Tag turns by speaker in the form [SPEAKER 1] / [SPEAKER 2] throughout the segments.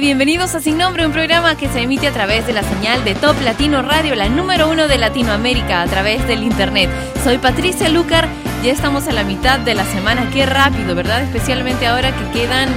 [SPEAKER 1] Bienvenidos a Sin Nombre, un programa que se emite a través de la señal de Top Latino Radio, la número uno de Latinoamérica, a través del Internet. Soy Patricia Lucar, ya estamos a la mitad de la semana, qué rápido, ¿verdad? Especialmente ahora que quedan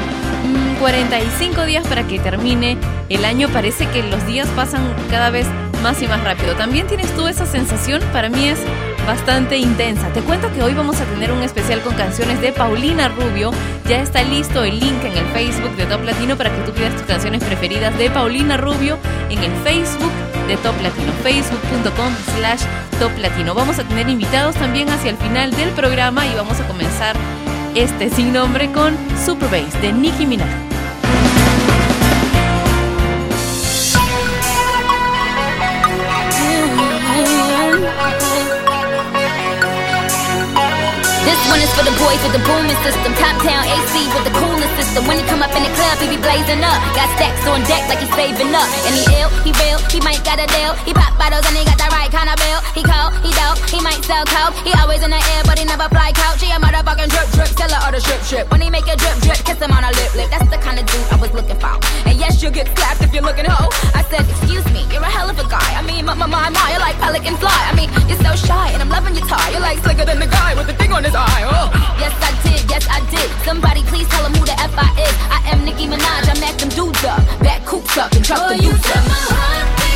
[SPEAKER 1] 45 mm, días para que termine el año, parece que los días pasan cada vez más y más rápido. ¿También tienes tú esa sensación? Para mí es bastante intensa. Te cuento que hoy vamos a tener un especial con canciones de Paulina Rubio. Ya está listo el link en el Facebook de Top Latino para que tú pidas tus canciones preferidas de Paulina Rubio en el Facebook de Top Latino, facebook.com slash Top Latino. Vamos a tener invitados también hacia el final del programa y vamos a comenzar este sin nombre con Super Bass de Nicki Minaj.
[SPEAKER 2] One is for the boys with the booming system. Top town AC with the coolest system. When he come up in the club, he be blazing up. Got stacks on deck like he's saving up. And he ill, he real, he might got a deal. He pop bottles and he got the right kind of bill. He cold, he dope, he might sell coke. He always in the air, but he never fly couch. He a motherfucking drip drip, seller or the strip strip. When he make a drip drip, kiss him on a lip lip. That's the kind of dude I was looking for. And yes, you'll get slapped if you're looking hoe. I said, excuse me, you're a hell of a guy. I mean, my my my, my you're like pelican fly. I mean, you're so shy, and I'm loving your tie. You're like slicker than the guy with the thing on his eye. Oh. Yes, I did, yes, I did. Somebody please tell him who the F I is. I am Nicki Minaj, I'm at them dudes up. Back coops up and truck oh, the dudes up.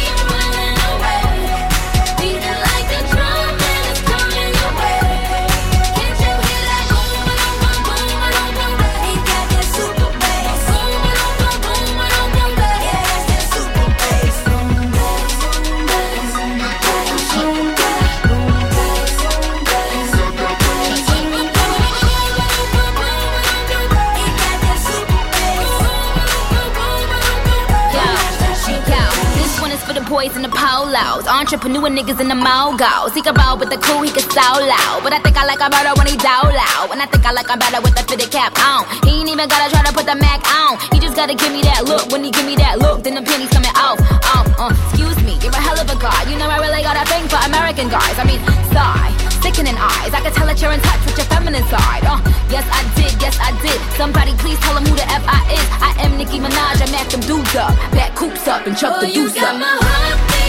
[SPEAKER 2] Boys in the polos. Entrepreneur niggas in the mogos. He can ball with the cool, he can so loud. But I think I like him better when he dow loud. And I think I like him better with the fitted cap on. He ain't even gotta try to put the Mac on. He just gotta give me that look. When he give me that look, then the pennies coming off. Oh, uh, excuse me, you're a hell of a guy. You know I really got a thing for American guys. I mean, sigh, sickening eyes. I can tell that you're in touch with your feminine side. Uh, yes I did, yes I did. Somebody please tell him who the F I is. I am Nicki Minaj. I am them dudes up, back coops up and chuck oh, the deuce up.
[SPEAKER 3] así,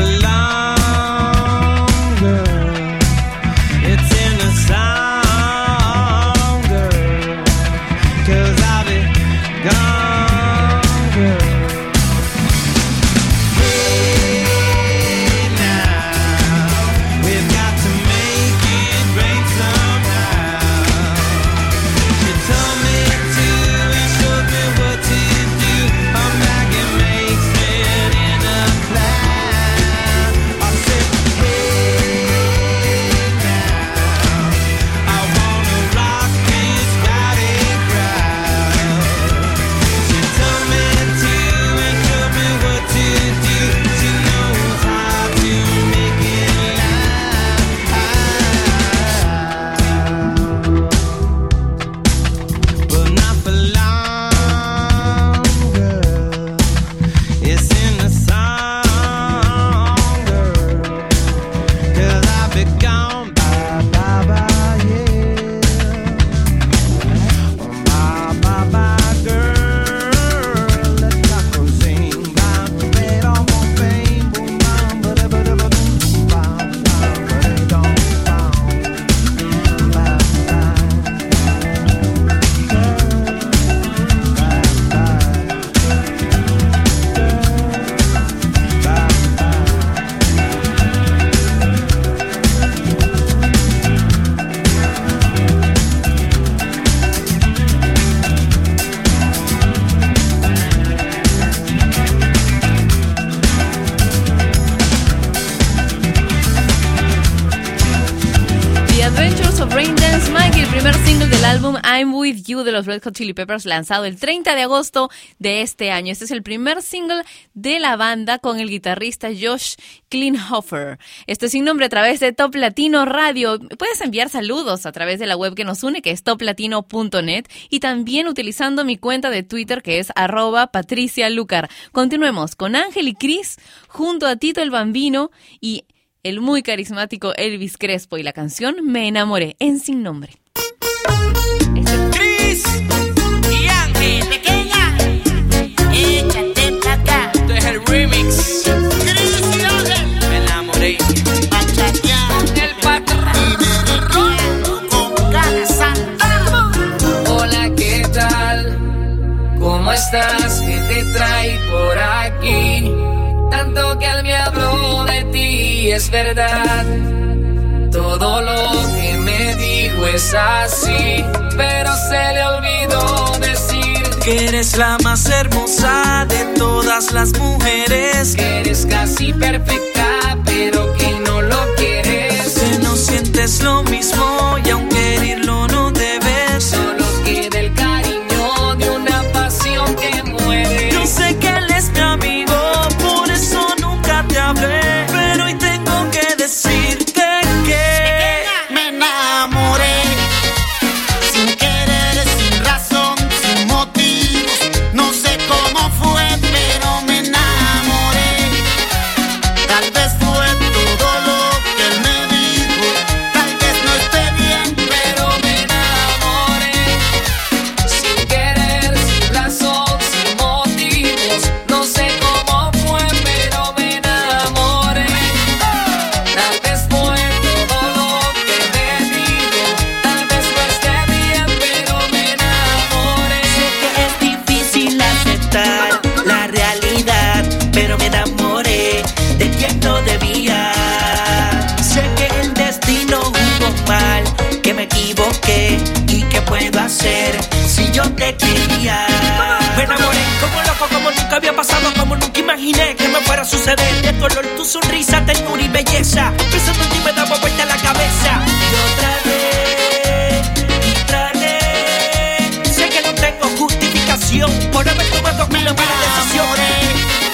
[SPEAKER 3] to.
[SPEAKER 1] De los Red Hot Chili Peppers lanzado el 30 de agosto de este año. Este es el primer single de la banda con el guitarrista Josh Klinghoffer. Esto es sin nombre a través de Top Latino Radio. Puedes enviar saludos a través de la web que nos une, que es toplatino.net, y también utilizando mi cuenta de Twitter, que es arroba Patricia Lucar. Continuemos con Ángel y Cris junto a Tito el Bambino y el muy carismático Elvis Crespo y la canción Me enamoré en sin nombre.
[SPEAKER 4] estás? ¿Qué
[SPEAKER 5] te trae por aquí?
[SPEAKER 4] Tanto que él
[SPEAKER 5] me habló
[SPEAKER 4] de
[SPEAKER 6] ti, es verdad. Todo lo que me dijo es así, pero se le olvidó decir
[SPEAKER 7] que eres la más hermosa de todas las mujeres.
[SPEAKER 6] Que eres casi perfecta, pero que no lo quieres.
[SPEAKER 7] Que no sientes lo mismo y aunque
[SPEAKER 6] que
[SPEAKER 7] había pasado como nunca imaginé que me fuera a suceder. De color tu sonrisa, ternura y belleza. Pensando en ti me daba vuelta a la cabeza. Y otra vez, y traté. Sé que no tengo justificación por haber tomado mil malas decisiones.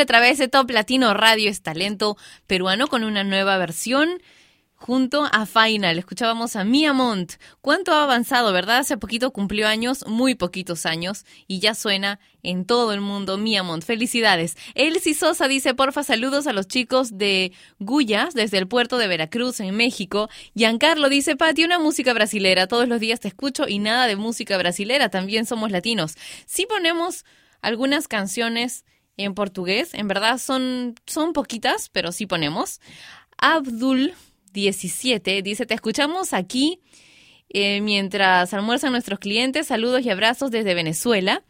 [SPEAKER 7] A
[SPEAKER 1] través de Top Latino Radio es talento peruano con una nueva versión junto a Final. Escuchábamos a Mia Mont. ¿Cuánto ha avanzado, verdad? Hace poquito cumplió años, muy poquitos años, y ya suena en todo el mundo Mia Mont. Felicidades. Elsie Sosa dice, porfa, saludos a los chicos de Guyas desde el puerto de Veracruz, en México. Giancarlo dice, Pati, una música brasilera. Todos los días te escucho y nada de música brasilera. También somos latinos. Sí ponemos algunas canciones en portugués. En verdad son, son poquitas, pero sí ponemos. Abdul 17 dice, te escuchamos aquí eh, mientras almuerzan nuestros clientes. Saludos y abrazos desde Venezuela.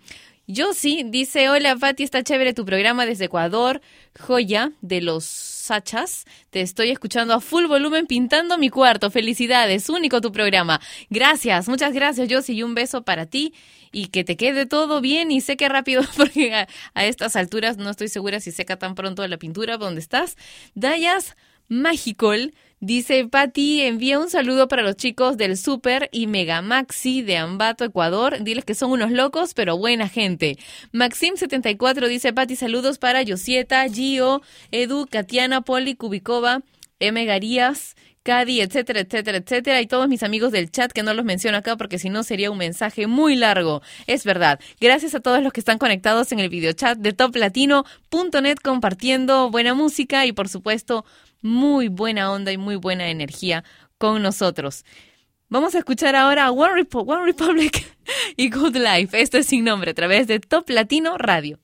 [SPEAKER 1] Yossi dice, hola Pati, está chévere tu programa desde Ecuador. Joya de los Sachas. Te estoy escuchando a full volumen pintando mi cuarto. Felicidades, único tu programa. Gracias, muchas gracias Yossi y un beso para ti y que te quede todo bien y seque rápido porque a, a estas alturas no estoy segura si seca tan pronto la pintura donde estás. Dayas Magicol dice, Patti, envía un saludo para los chicos del Super y Mega Maxi de Ambato, Ecuador. Diles que son unos locos, pero buena gente. Maxim74 dice, Patti, saludos para Yosieta, Gio, Edu, Katiana, Poli, Kubikova, M. Garías, Cadi, etcétera, etcétera, etcétera, y todos mis amigos del chat que no los menciono acá porque si no sería un mensaje muy largo. Es verdad. Gracias a todos los que están conectados en el videochat de toplatino.net compartiendo buena música y por supuesto muy buena onda y muy buena energía con nosotros. Vamos a escuchar ahora One, Repo- One Republic y Good Life. Esto es sin nombre a través de Top Latino Radio.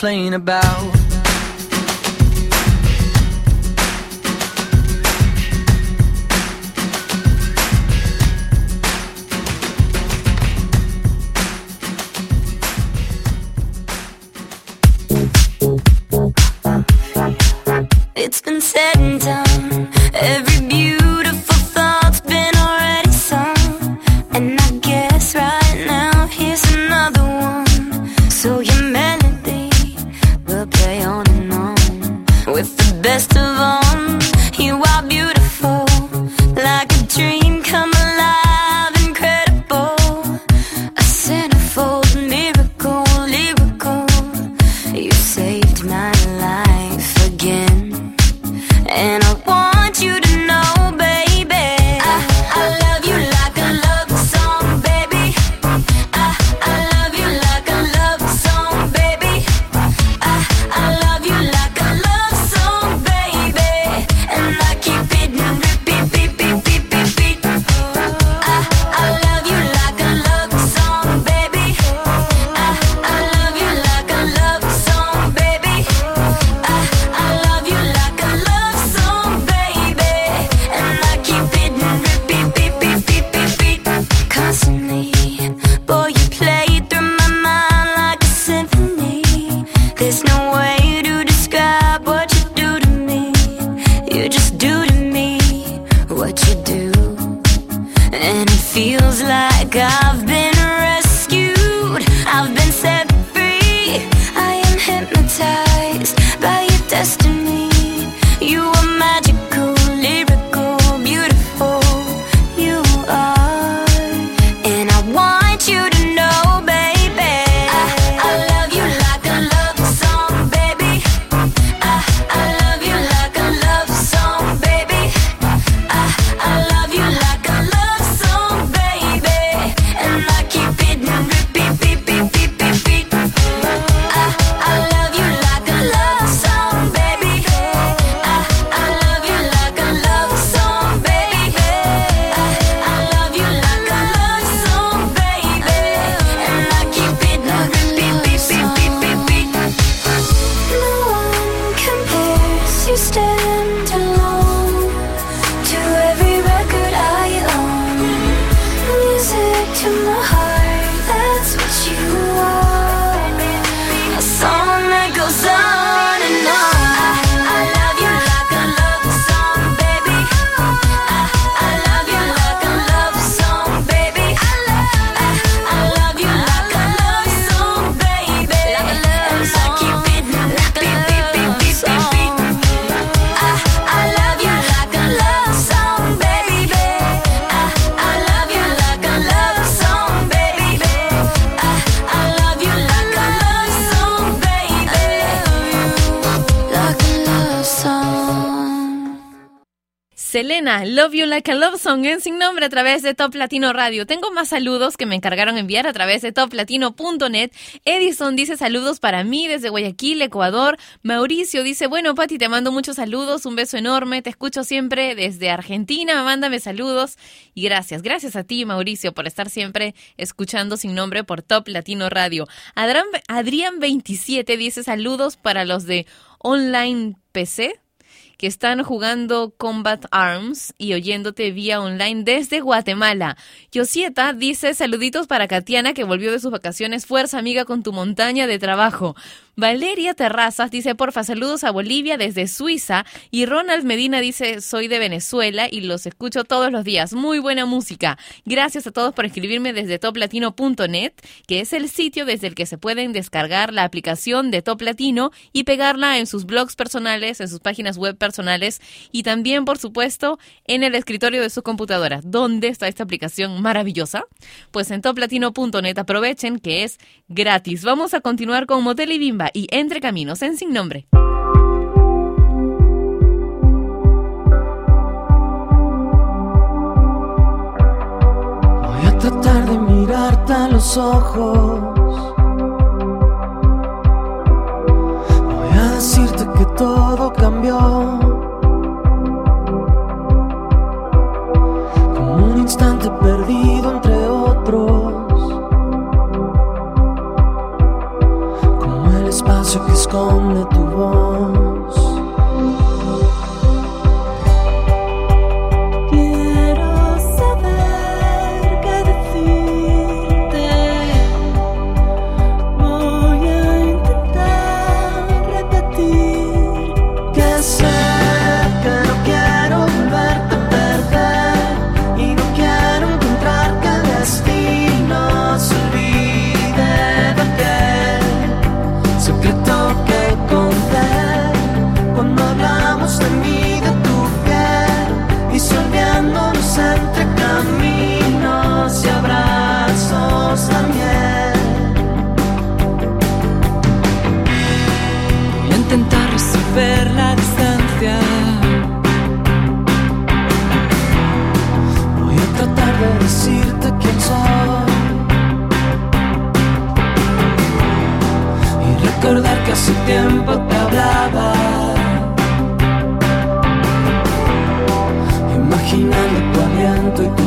[SPEAKER 8] Complain about.
[SPEAKER 1] Selena, Love You Like a Love Song en Sin Nombre a través de Top Latino Radio. Tengo más saludos que me encargaron enviar a través de toplatino.net. Edison dice saludos para mí desde Guayaquil, Ecuador. Mauricio dice, bueno, Pati, te mando muchos saludos, un beso enorme, te escucho siempre desde Argentina, mándame saludos y gracias. Gracias a ti, Mauricio, por estar siempre escuchando Sin Nombre por Top Latino Radio. Adrián, Adrián 27 dice saludos para los de Online PC que están jugando Combat Arms y oyéndote vía online desde Guatemala. Yosieta dice saluditos para Katiana que volvió de sus vacaciones. Fuerza amiga con tu montaña de trabajo. Valeria Terrazas dice porfa saludos a Bolivia desde Suiza y Ronald Medina dice soy de Venezuela y los escucho todos los días. Muy buena música. Gracias a todos por escribirme desde toplatino.net que es el sitio desde el que se pueden descargar la aplicación de Top Latino y pegarla en sus blogs personales, en sus páginas web personales y también por supuesto en el escritorio de su computadora. ¿Dónde está esta aplicación maravillosa? Pues en toplatino.net aprovechen que es gratis. Vamos a continuar con Motel y Bimba y Entre Caminos en Sin Nombre.
[SPEAKER 9] Voy a tratar de mirarte a los ojos. Voy a decirte que todo cambió. Como un instante perdido entre espacio que esconde recordar que hace tiempo te hablaba. Imaginando tu aliento y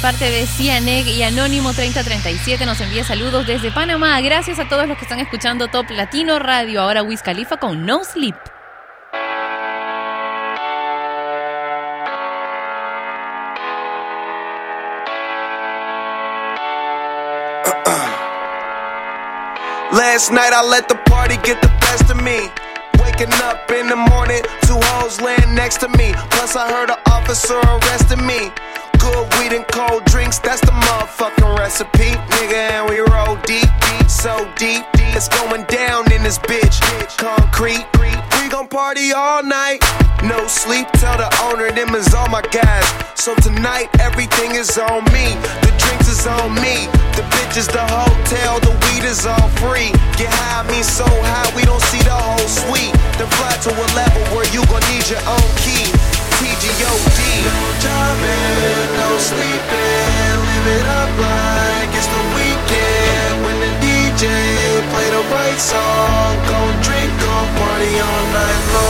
[SPEAKER 1] parte de Cianeg y Anónimo 3037 nos envía saludos desde Panamá. Gracias a todos los que están escuchando Top Latino Radio. Ahora Wiz Khalifa con No Sleep.
[SPEAKER 10] Last night I let the party get the best of me. Waking up in the morning, two hoes laying next to me. Plus I heard an officer arresting me. On me. The drinks is on me. The bitches, the hotel, the weed is all free. Get high, me so high, we don't see the whole suite. Then fly to a level where you gon' need your own key. TGOD. No driving, no sleeping. Live it up like it's the weekend. When the DJ play the right song, gon' drink, gon' party all night long.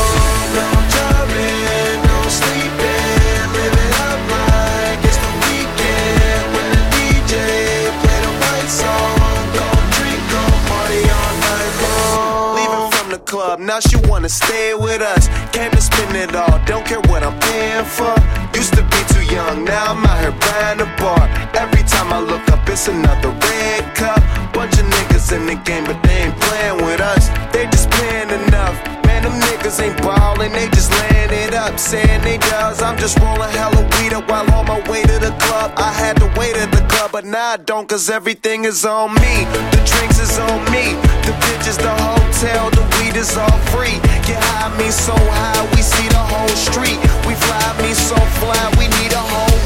[SPEAKER 10] Club, now she wanna stay with us. Came to spend it all, don't care what I'm paying for. Used to be too young, now I'm out here buying a bar. Every time I look up, it's another red cup. Bunch of niggas in the game, but they ain't playing with us. They just paying enough. Them niggas ain't ballin', they just laying it up. Saying they does, I'm just rollin' hella weed up while on my way to the club. I had to wait at the club but now I don't, cause everything is on me. The drinks is on me, the bitches, the hotel, the weed is all free. Get high, me so high, we see the whole street. We fly, me so fly, we need a whole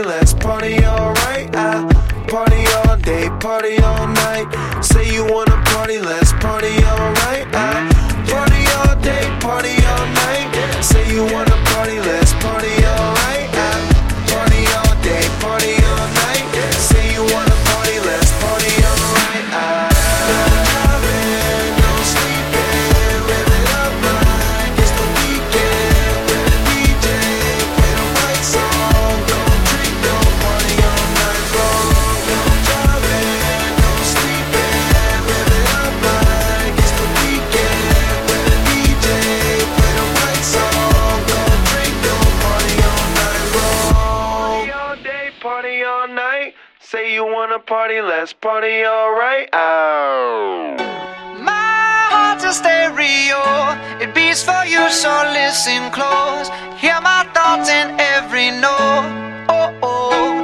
[SPEAKER 10] let's party party, party alright. Oh.
[SPEAKER 11] My heart's a stereo, it beats for you, so listen close. Hear my thoughts in every note. Oh, oh.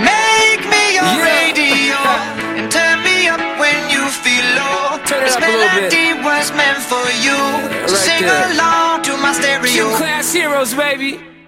[SPEAKER 11] make me your radio and turn me up when you feel low.
[SPEAKER 6] Turn it
[SPEAKER 11] this
[SPEAKER 6] up a little bit.
[SPEAKER 11] melody was meant for you. So
[SPEAKER 6] right
[SPEAKER 11] sing
[SPEAKER 6] there.
[SPEAKER 11] along to my stereo.
[SPEAKER 6] Q class heroes, baby.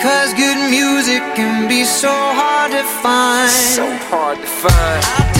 [SPEAKER 11] Because good music can be so hard to find.
[SPEAKER 6] So hard to find.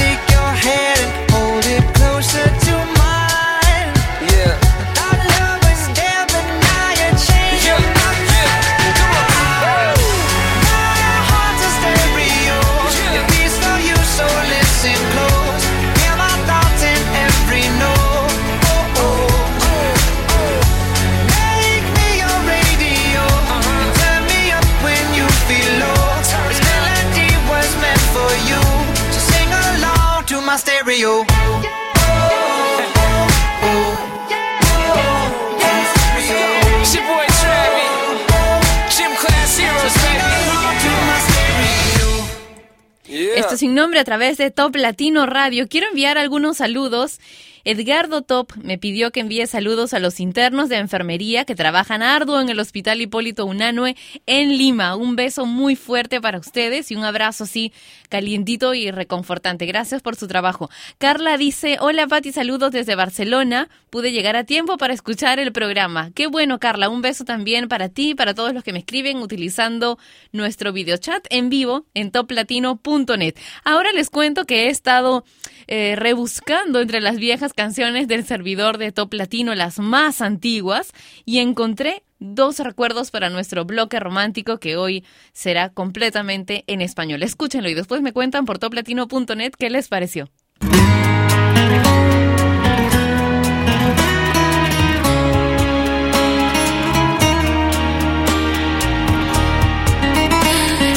[SPEAKER 11] A
[SPEAKER 1] través de Top Latino Radio. Quiero enviar algunos saludos. Edgardo Top me pidió que envíe saludos a los internos de enfermería que trabajan arduo en el Hospital Hipólito Unanue en Lima. Un beso muy fuerte para ustedes y un abrazo así calientito y reconfortante. Gracias por su trabajo. Carla dice, hola Pati, saludos desde Barcelona. Pude llegar a tiempo para escuchar el programa. Qué bueno, Carla. Un beso también para ti y para todos los que me escriben utilizando nuestro videochat en vivo en toplatino.net. Ahora les cuento que he estado eh, rebuscando entre las viejas canciones del servidor de Top Latino, las más antiguas, y encontré dos recuerdos para nuestro bloque romántico que hoy será completamente en español. Escúchenlo y después me cuentan por toplatino.net qué les pareció.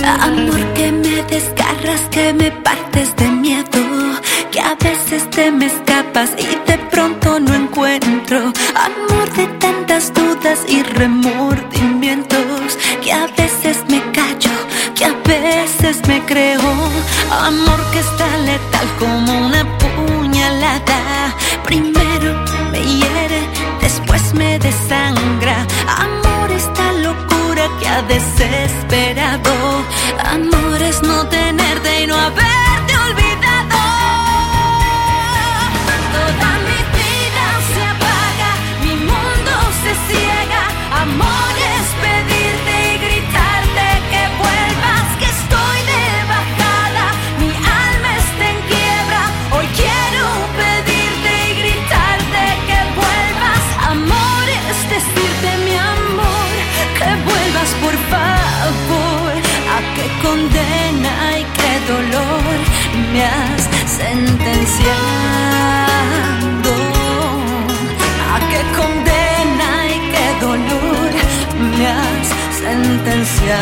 [SPEAKER 12] Amor que me desgarras, que me partes de miedo, que a veces te me escapas y de pronto no encuentro. Amor de tantas dudas y remordimientos, que a veces me callo, que a veces me creo. Amor que está letal como una puñalada. Primero me hiere, después me desangra. Amor esta locura que ha desesperado. Amor es no tenerte y no haberte has sentenciado. A qué condena y qué dolor me has sentenciado.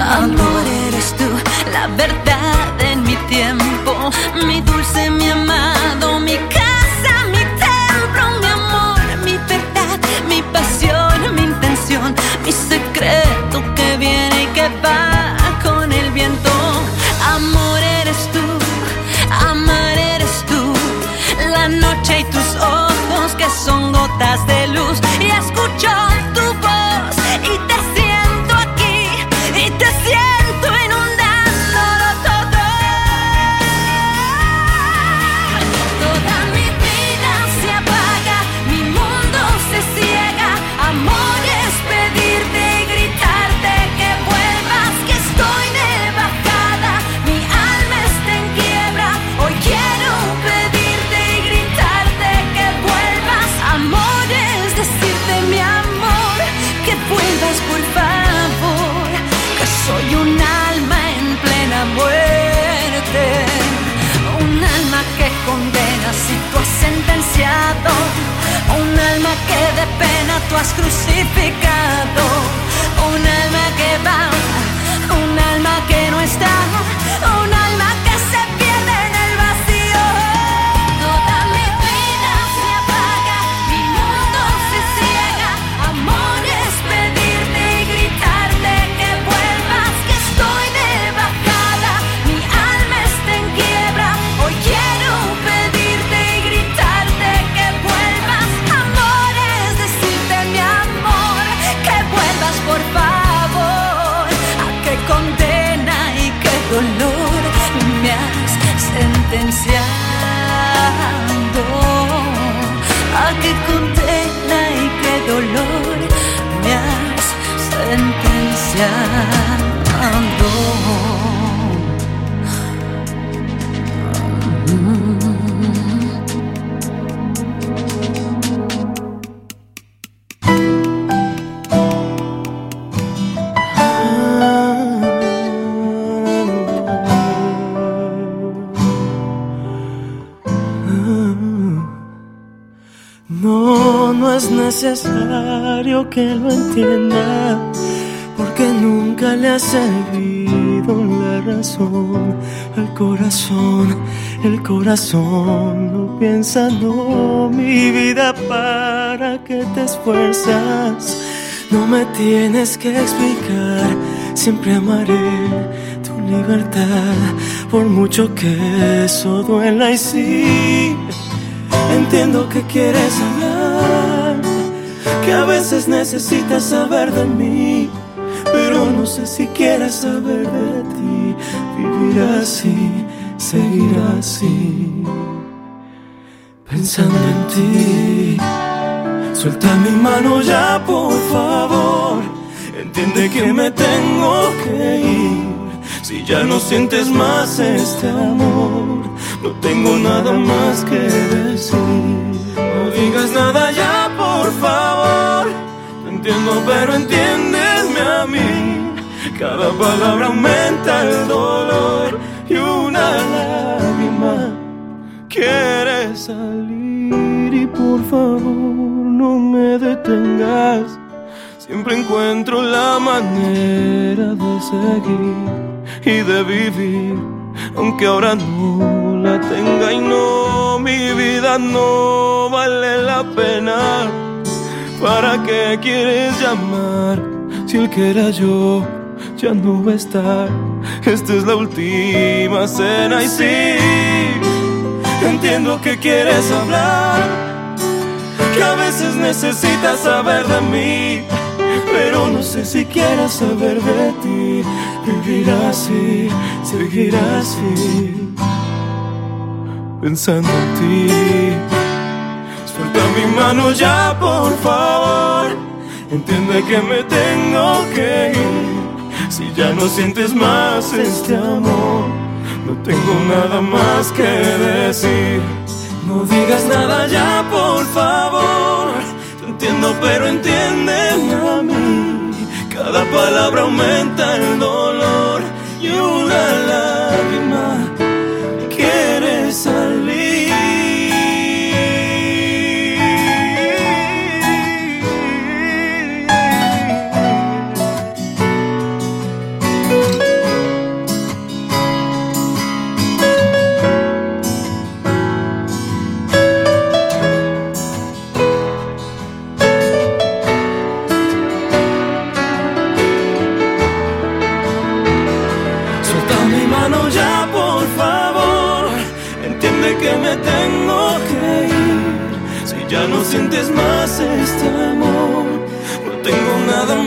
[SPEAKER 12] Amor eres tú, la verdad en mi tiempo, mi dulce, mi amado, mi casa, mi templo, mi amor, mi verdad, mi pasión, mi intención, mi secreto que viene y que va gotas de luz tú has crucificado. Un alma que va, No,
[SPEAKER 3] no es necesario que lo entienda, porque nunca le ha servido la razón al corazón. El corazón no piensa, no, mi vida, para que te esfuerzas. No me tienes que explicar, siempre amaré tu libertad, por mucho que eso duela y sí, entiendo que quieres hablar, que a veces necesitas saber de mí, pero no sé si quieres saber de ti, vivir así, seguir así, pensando en ti. Suelta mi mano ya, por favor. Entiende que me tengo que ir. Si ya no sientes más este amor, no tengo nada más que decir. No digas nada ya, por favor. Te entiendo, pero entiéndeme Cada palabra aumenta el dolor y una lágrima quiere salir y por favor no me detengas. Siempre encuentro la manera de seguir y de vivir, aunque ahora no la tenga y no, mi vida no vale la pena. ¿Para qué quieres llamar si el que era yo ya no va a estar? Esta es la última cena y sí, entiendo que quieres hablar, que a veces necesitas saber de mí, pero no sé si quieres saber de ti, vivir así, seguir así, pensando en ti. Suelta mi mano ya, por favor, entiende que me tengo que ir. Si ya no sientes más este amor, no tengo nada más que decir. No digas nada ya, por favor. Te entiendo, pero entiéndeme a mí. Cada palabra aumenta el dolor y una lágrima quiere salir.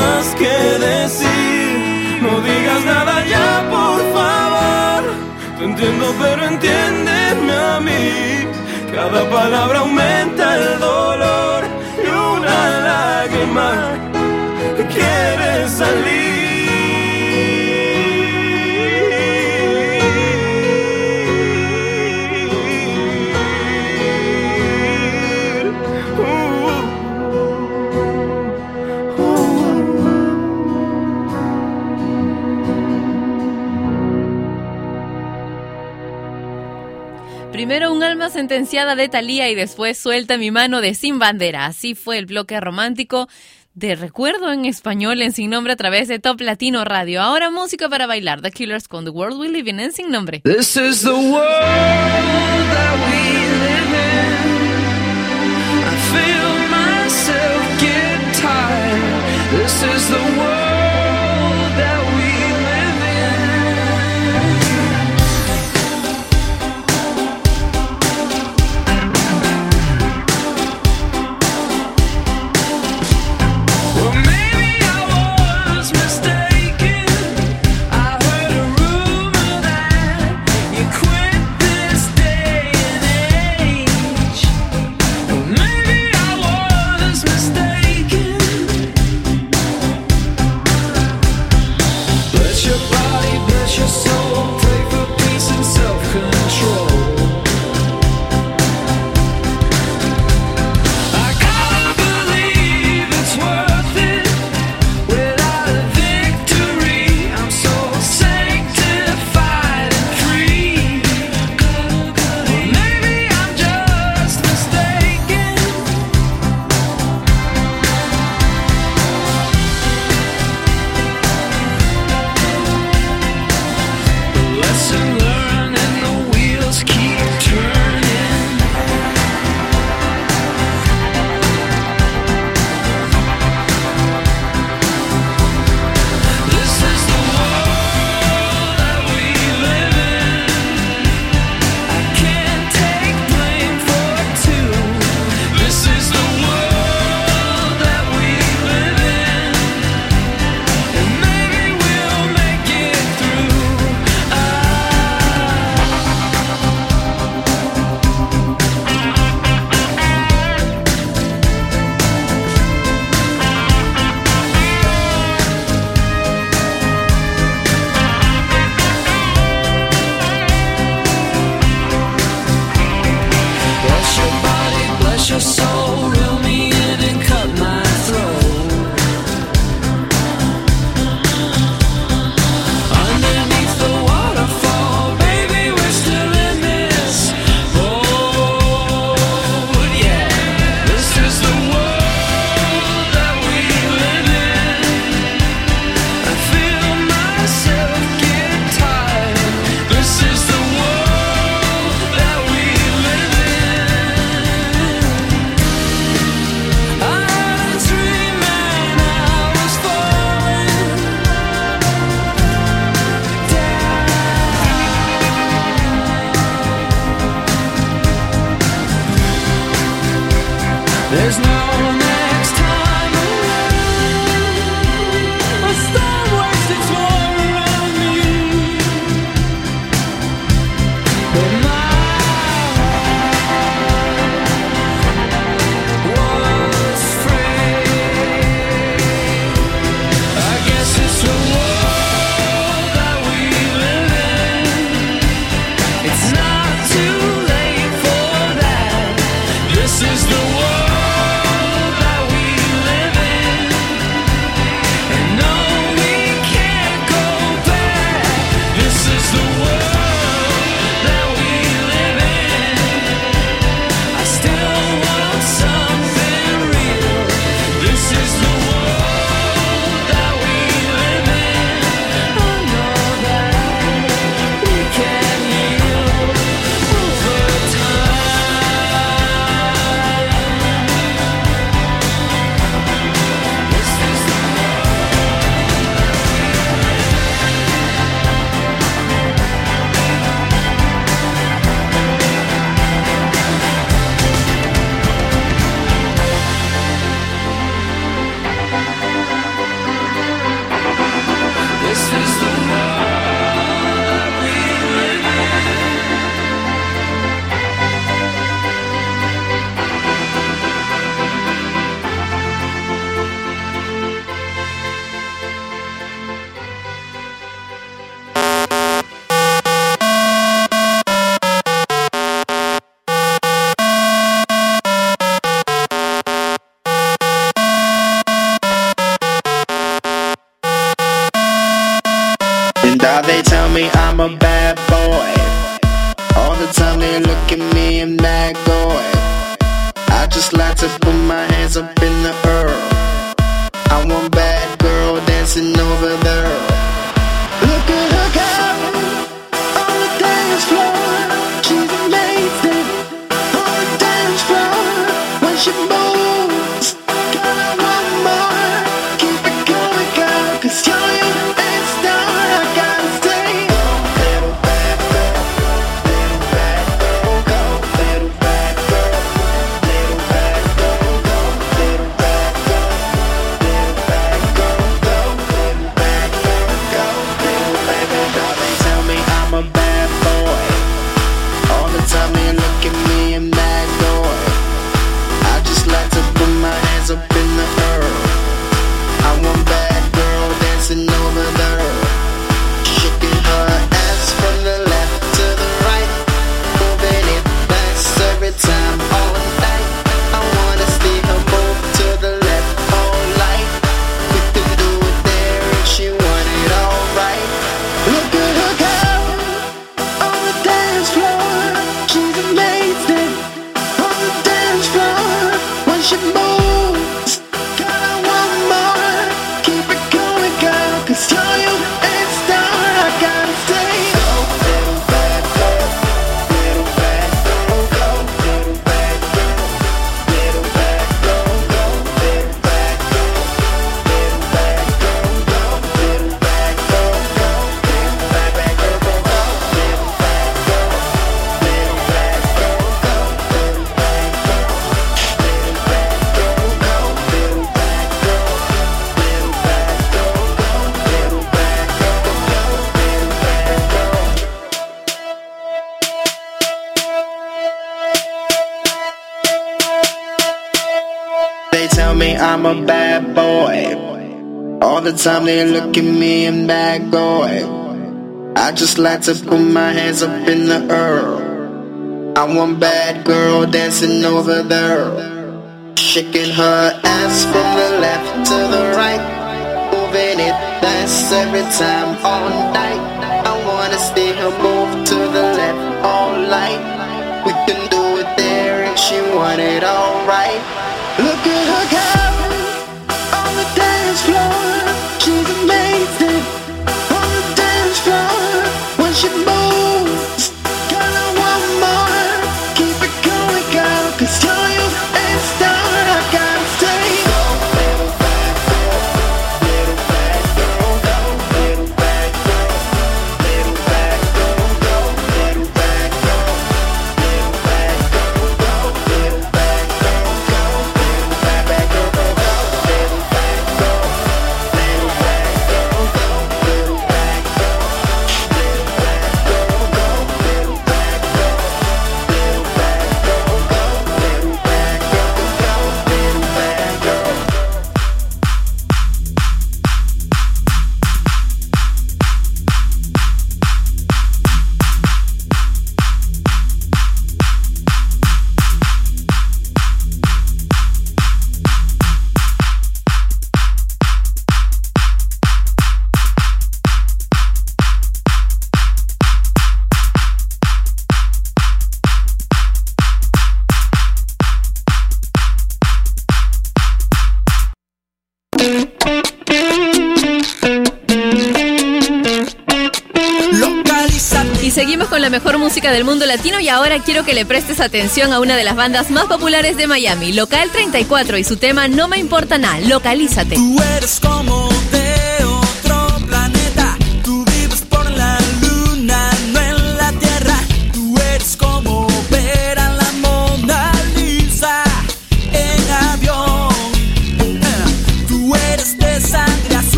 [SPEAKER 3] Más que decir. No digas nada ya, por favor. Te entiendo, pero entiéndeme a mí. Cada palabra aumenta el dolor y una lágrima quiere salir.
[SPEAKER 1] Sentenciada de Thalía y después suelta mi mano de Sin Bandera. Así fue el bloque romántico de Recuerdo en español en Sin Nombre a través de Top Latino Radio. Ahora música para bailar. The Killers con The World We Live In en Sin Nombre.
[SPEAKER 11] This is the world that we live in. I feel myself get tired. This is the world
[SPEAKER 13] They look at me and back boy. I just like to put my hands up in the air. I want bad girl dancing over there. Shaking her ass from the left to the right. Moving it fast every time all night. I wanna see her move to the left all night. We can do it there and she want it
[SPEAKER 14] all. Y ahora quiero que le prestes atención a una de las bandas más populares de Miami, Local 34 y su tema No me importa nada, localízate.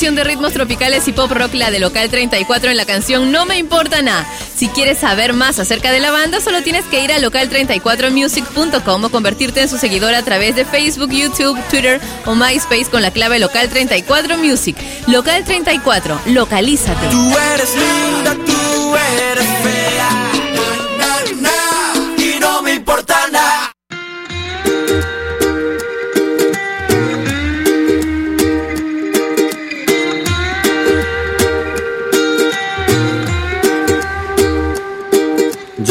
[SPEAKER 1] De
[SPEAKER 14] ritmos tropicales y pop rock la de Local 34 en la canción No me importa nada. Si quieres saber más acerca de la banda, solo tienes que ir a local34music.com o convertirte en su seguidor a través de Facebook, YouTube, Twitter o MySpace con la clave Local 34 Music. Local 34, localízate.
[SPEAKER 1] Tú eres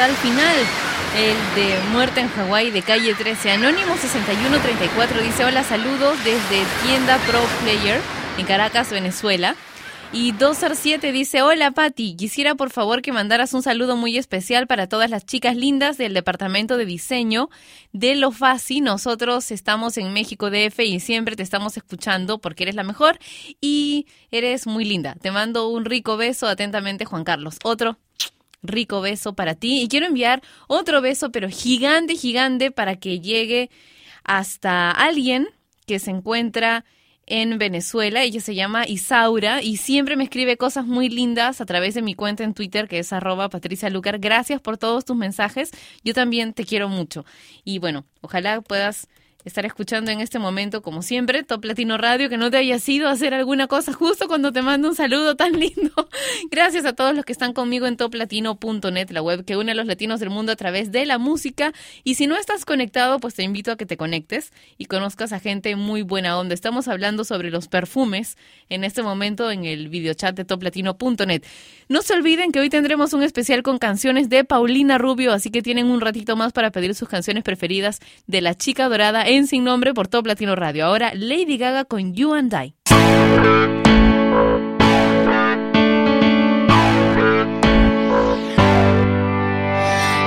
[SPEAKER 14] Ay, ¿qué tal final? El de Muerte en Hawái de calle 13. Anónimo 6134 dice: Hola, saludos desde tienda Pro Player en Caracas, Venezuela.
[SPEAKER 1] Y 207 dice, hola Patti, quisiera por favor que mandaras un saludo muy especial para todas las chicas lindas del departamento de diseño de Lo Fasi. Nosotros estamos en México DF y siempre te estamos escuchando porque eres la mejor y eres muy linda. Te mando un rico beso atentamente Juan Carlos. Otro rico beso para ti y quiero enviar otro beso pero gigante, gigante para que llegue hasta alguien que se encuentra en Venezuela. Ella se llama Isaura y siempre me escribe cosas muy lindas a través de mi cuenta en Twitter que es arroba Patricia Lucar. Gracias por todos tus mensajes. Yo también te quiero mucho. Y bueno, ojalá puedas estar escuchando en este momento, como siempre, Top Latino Radio, que no te hayas ido a hacer alguna cosa justo cuando te mando un saludo tan lindo. Gracias a todos los que están conmigo en toplatino.net, la web que une a los latinos del mundo a través de la música. Y si no estás conectado, pues te invito a que te conectes y conozcas a gente muy buena onda. Estamos hablando sobre los perfumes en este momento en el videochat de toplatino.net. No se olviden que hoy tendremos un especial con canciones de Paulina Rubio, así que tienen un ratito más para pedir sus canciones preferidas de La Chica Dorada en Sin Nombre por Top Latino Radio. Ahora Lady Gaga con You and I.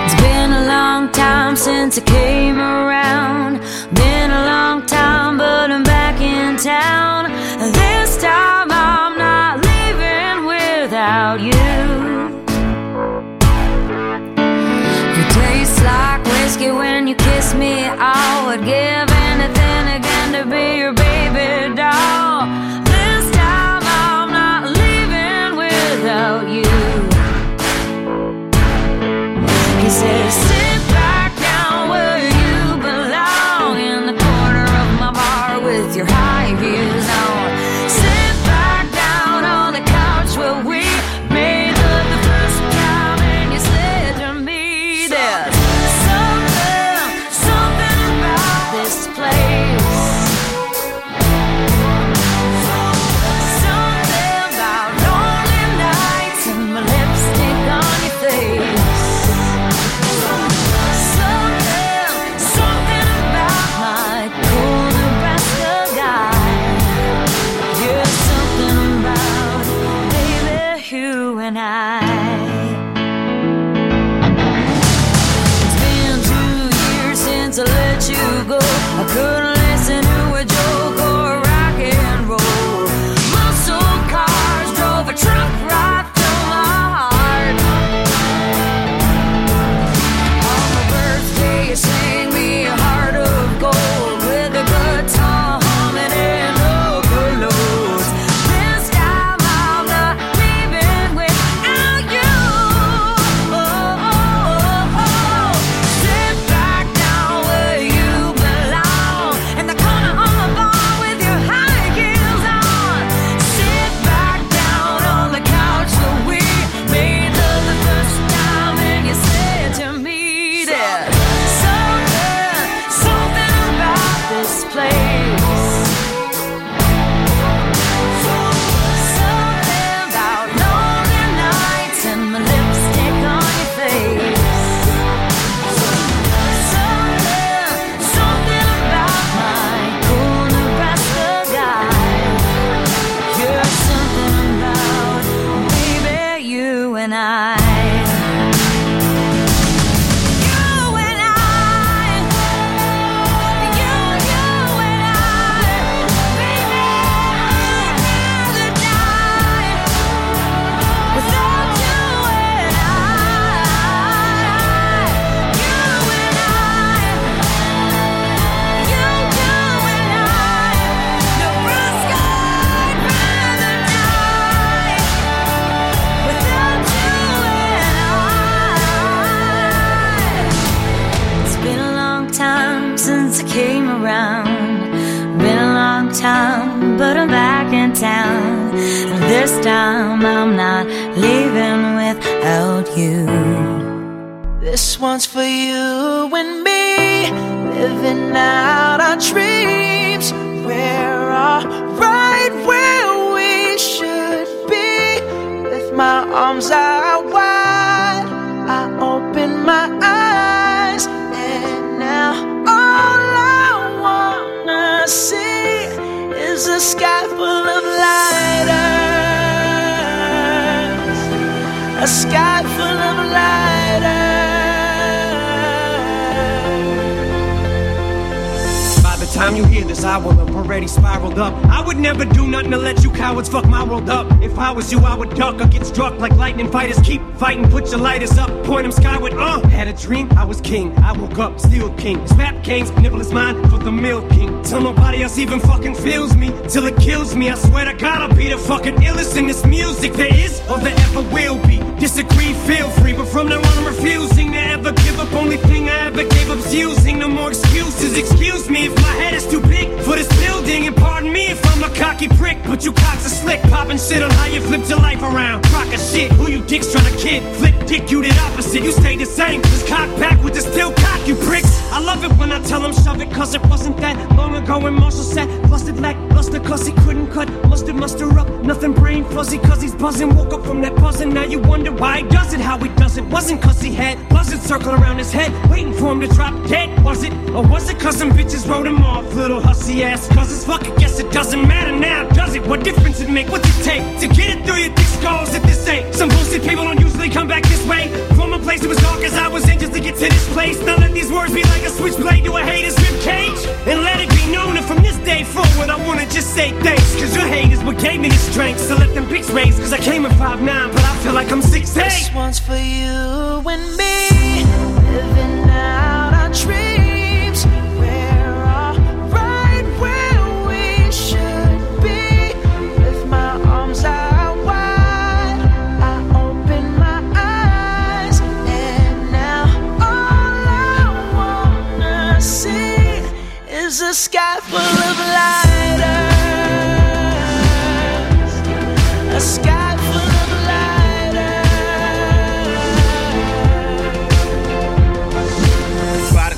[SPEAKER 15] It's been a long time since I came around. Been a long time, but I'm back in town. This me. I would give
[SPEAKER 9] living out our dreams. We're all right where we should be. With my arms out wide, I open my eyes, and now all I wanna see is a sky full of lighters.
[SPEAKER 16] I will already spiraled up. I would never do nothing to let you cowards fuck my world up. If I was you, I would duck or get struck like lightning fighters. Keep fighting, put your lighters up, point them skyward. Uh, had a dream, I was king. I woke up, still king. This rap game's nibble is mine for the milk king. Till nobody else even fucking feels me, till it kills me. I swear to God, I'll be the fucking illest in this music there is or there ever will be. Disagree, feel free, but from now on, I'm refusing to ever give up. Only thing I ever gave up's using. No more excuses. Excuse me if my head is too big for this and pardon me if I'm a cocky prick. But you cocks are slick, popping shit on how you flipped your life around. Crock of shit, who you dicks trying to kid? Flip dick, you did opposite. You stay the same. Just cock back with the still cock, you pricks. I love it when I tell them shove it, cause it wasn't that long ago when Marshall said, busted like bluster, cause he couldn't cut. Mustard muster up, nothing brain fuzzy, cause he's buzzing. Woke up from that buzzing, now you wonder why he does it, how he does it. Wasn't cause he had buzzards circling around his head, waiting for him to drop dead. Was it? Or was it cause some bitches wrote him off? Little hussy ass cousins, fuck it, guess it doesn't matter now, does it? What difference it make? What's it take to get it through your thick skulls if this ain't? Some bullshit people don't usually come back this way. From a place that was dark as I was in just to get to this place. Now let these words be like a switchblade to a hater's rib cage. And let it be known that from this day forward, I wanna just say thanks. Cause your hate is what gave me the strength. So let them pics raise. Cause I came in 5'9, but I feel like I'm 6'8.
[SPEAKER 14] This one's for you and me, living out our dreams. Is a sky full of lighters. A sky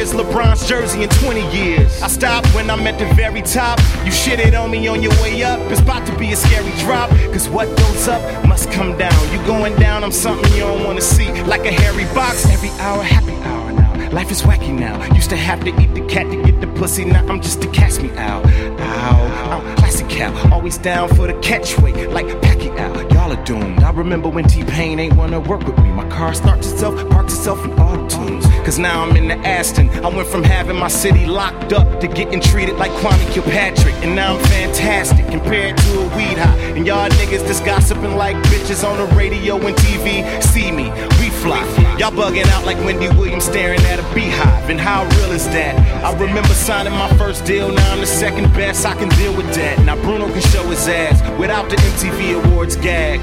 [SPEAKER 17] career's LeBron's jersey in 20 years. I stopped when I'm at the very top. You shitted on me on your way up. It's about to be a scary drop. Cause what goes up must come down. You going down, I'm something you don't wanna see. Like a hairy box, every hour, happy hour. Life is wacky now. Used to have to eat the cat to get the pussy. Now I'm just a catch me out. Ow, I'm classic cow. Always down for the catchweight, like Pacquiao. Y'all are doomed. I remember when T-Pain ain't wanna work with me. My car starts itself, parks itself in auto tunes. Cause now I'm in the Aston. I went from having my city locked up to getting treated like Kwame Kilpatrick. And now I'm fantastic compared to a weed high. And y'all niggas just gossiping like bitches on the radio and TV. See me, we fly. Y'all bugging out like Wendy Williams staring at a beehive. And how real is that? I remember signing my first deal. Now I'm the second best. I can deal with that. Now Bruno can show his ass without the MTV Awards gag.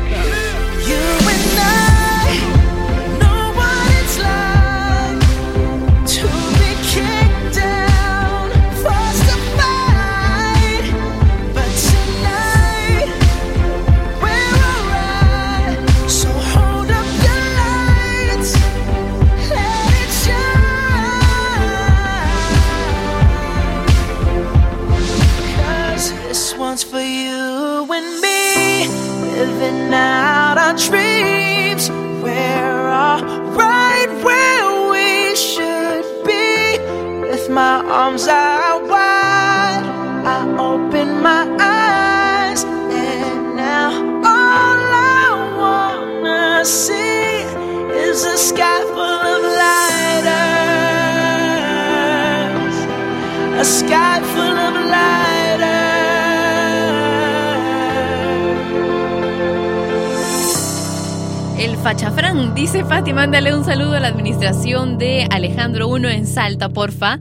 [SPEAKER 14] You and I our dreams. We're all right where we should be. With my arms out wide, I open my eyes, and now all I wanna see is a sky full of lighters. A sky full of lighters.
[SPEAKER 1] El Fachafrán, dice Fati, mándale un saludo a la administración de Alejandro 1 en Salta, porfa.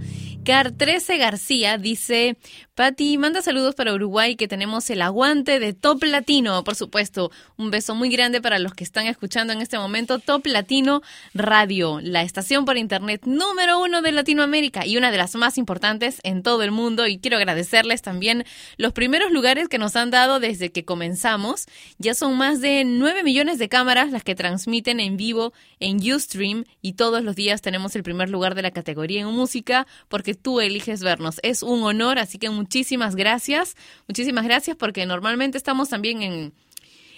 [SPEAKER 1] Car 13 García dice, Pati, manda saludos para Uruguay que tenemos el aguante de Top Latino, por supuesto. Un beso muy grande para los que están escuchando en este momento Top Latino Radio, la estación por internet número uno de Latinoamérica y una de las más importantes en todo el mundo. Y quiero agradecerles también los primeros lugares que nos han dado desde que comenzamos. Ya son más de 9 millones de cámaras las que transmiten en vivo en Ustream y todos los días tenemos el primer lugar de la categoría en música porque tú eliges vernos. Es un honor, así que muchísimas gracias. Muchísimas gracias porque normalmente estamos también en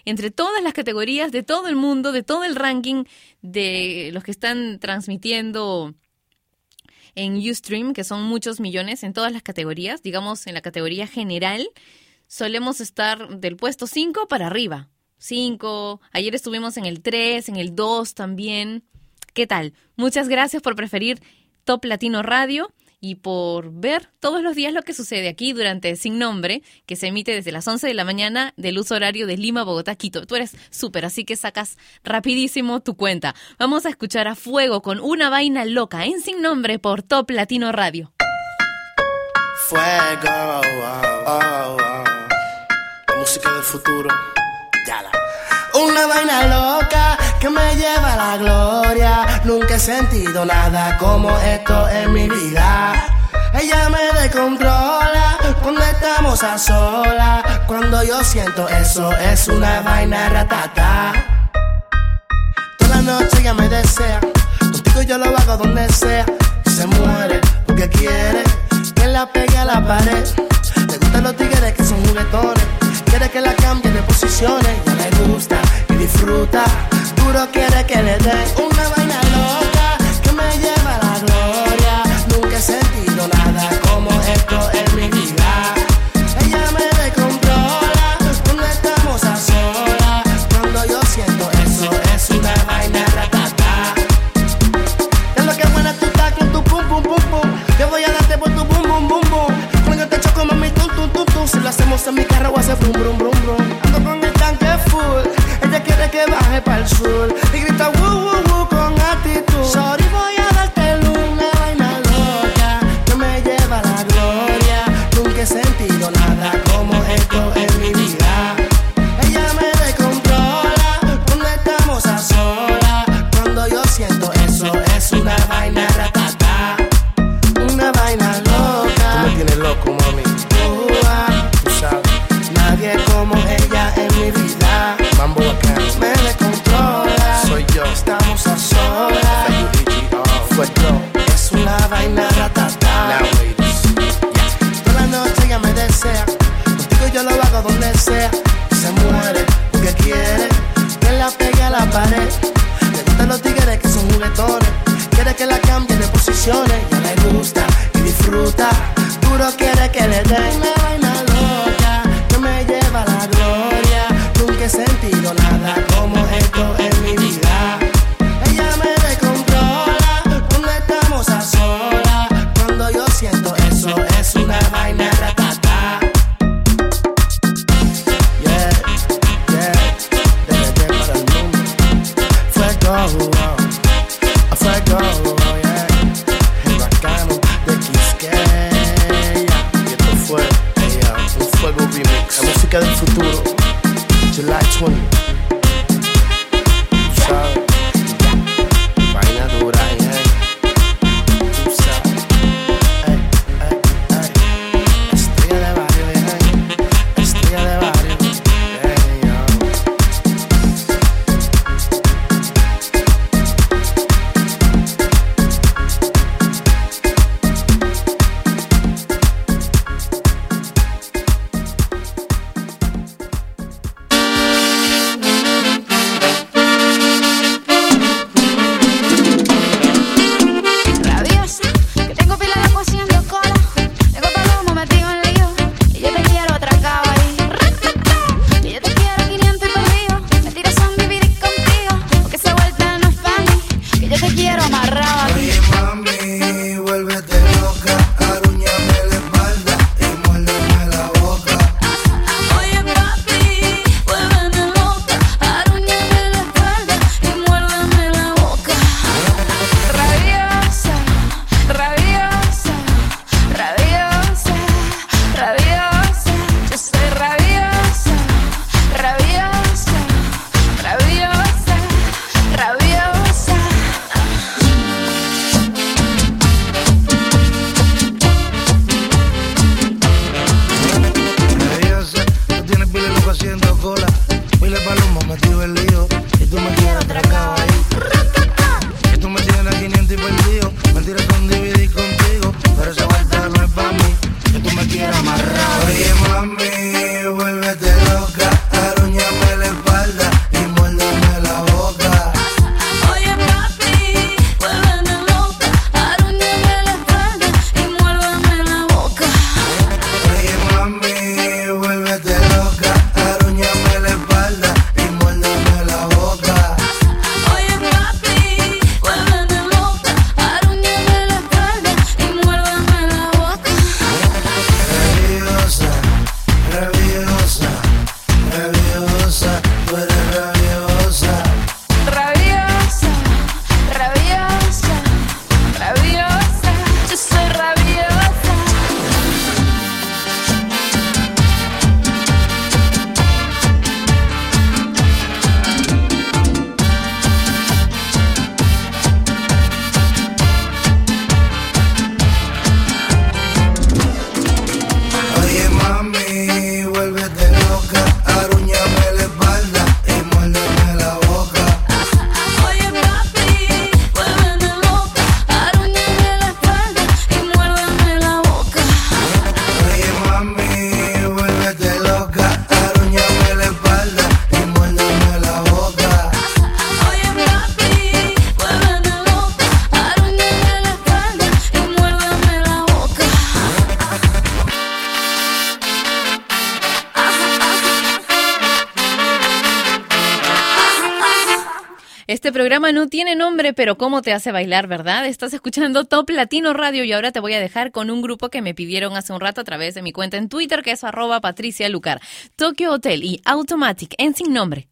[SPEAKER 1] entre todas las categorías de todo el mundo, de todo el ranking de los que están transmitiendo en Ustream, que son muchos millones en todas las categorías, digamos en la categoría general, solemos estar del puesto 5 para arriba. 5, ayer estuvimos en el 3, en el 2 también. ¿Qué tal? Muchas gracias por preferir Top Latino Radio y por ver todos los días lo que sucede aquí durante Sin Nombre, que se emite desde las 11 de la mañana del uso horario de Lima, Bogotá, Quito. Tú eres súper, así que sacas rapidísimo tu cuenta. Vamos a escuchar a Fuego con una vaina loca en Sin Nombre por Top Latino Radio.
[SPEAKER 18] Fuego, oh, oh, oh. La música del futuro. Yala. Una vaina loca que me lleva a la gloria. Nunca he sentido nada como esto en mi vida. Ella me descontrola cuando estamos a solas. Cuando yo siento eso, es una vaina ratata. Toda la noche ella me desea. Contigo yo lo hago donde sea. Y se muere porque quiere que la pegue a la pared. Le gustan los tigres que son juguetones. Quiere que la cambie de posiciones. Ya le gusta y disfruta. Duro quiere que le dé una vaina loca que me lleva a la gloria. Nunca he sentido nada como esto en mi vida. Ella me descontrola cuando estamos a solas. Cuando yo siento eso, es una vaina ratata. Es lo que buena tú estás con tu pum pum pum pum. Yo voy a darte por tu bum bum bum bum. Cuando te choco mami tum tum tum tum. Si lo hacemos en mi carro voy a hacer brum brum brum que baje para el sur Estamos a solas. Es una vaina ratata. Toda la noche ella me desea. Contigo yo lo hago donde sea. Se muere porque quiere que la pegue a la pared. Le gustan los tigres que son juguetones. Quiere que la cambie de posiciones. Ya le gusta y disfruta. Duro quiere que le dé
[SPEAKER 14] swing. Pero cómo te hace bailar, ¿verdad? Estás escuchando Top Latino Radio y ahora te voy a dejar con un grupo que me pidieron hace un rato a través de mi cuenta en Twitter, que es arroba Patricia Lucar. Tokyo Hotel y Automatic en sin nombre.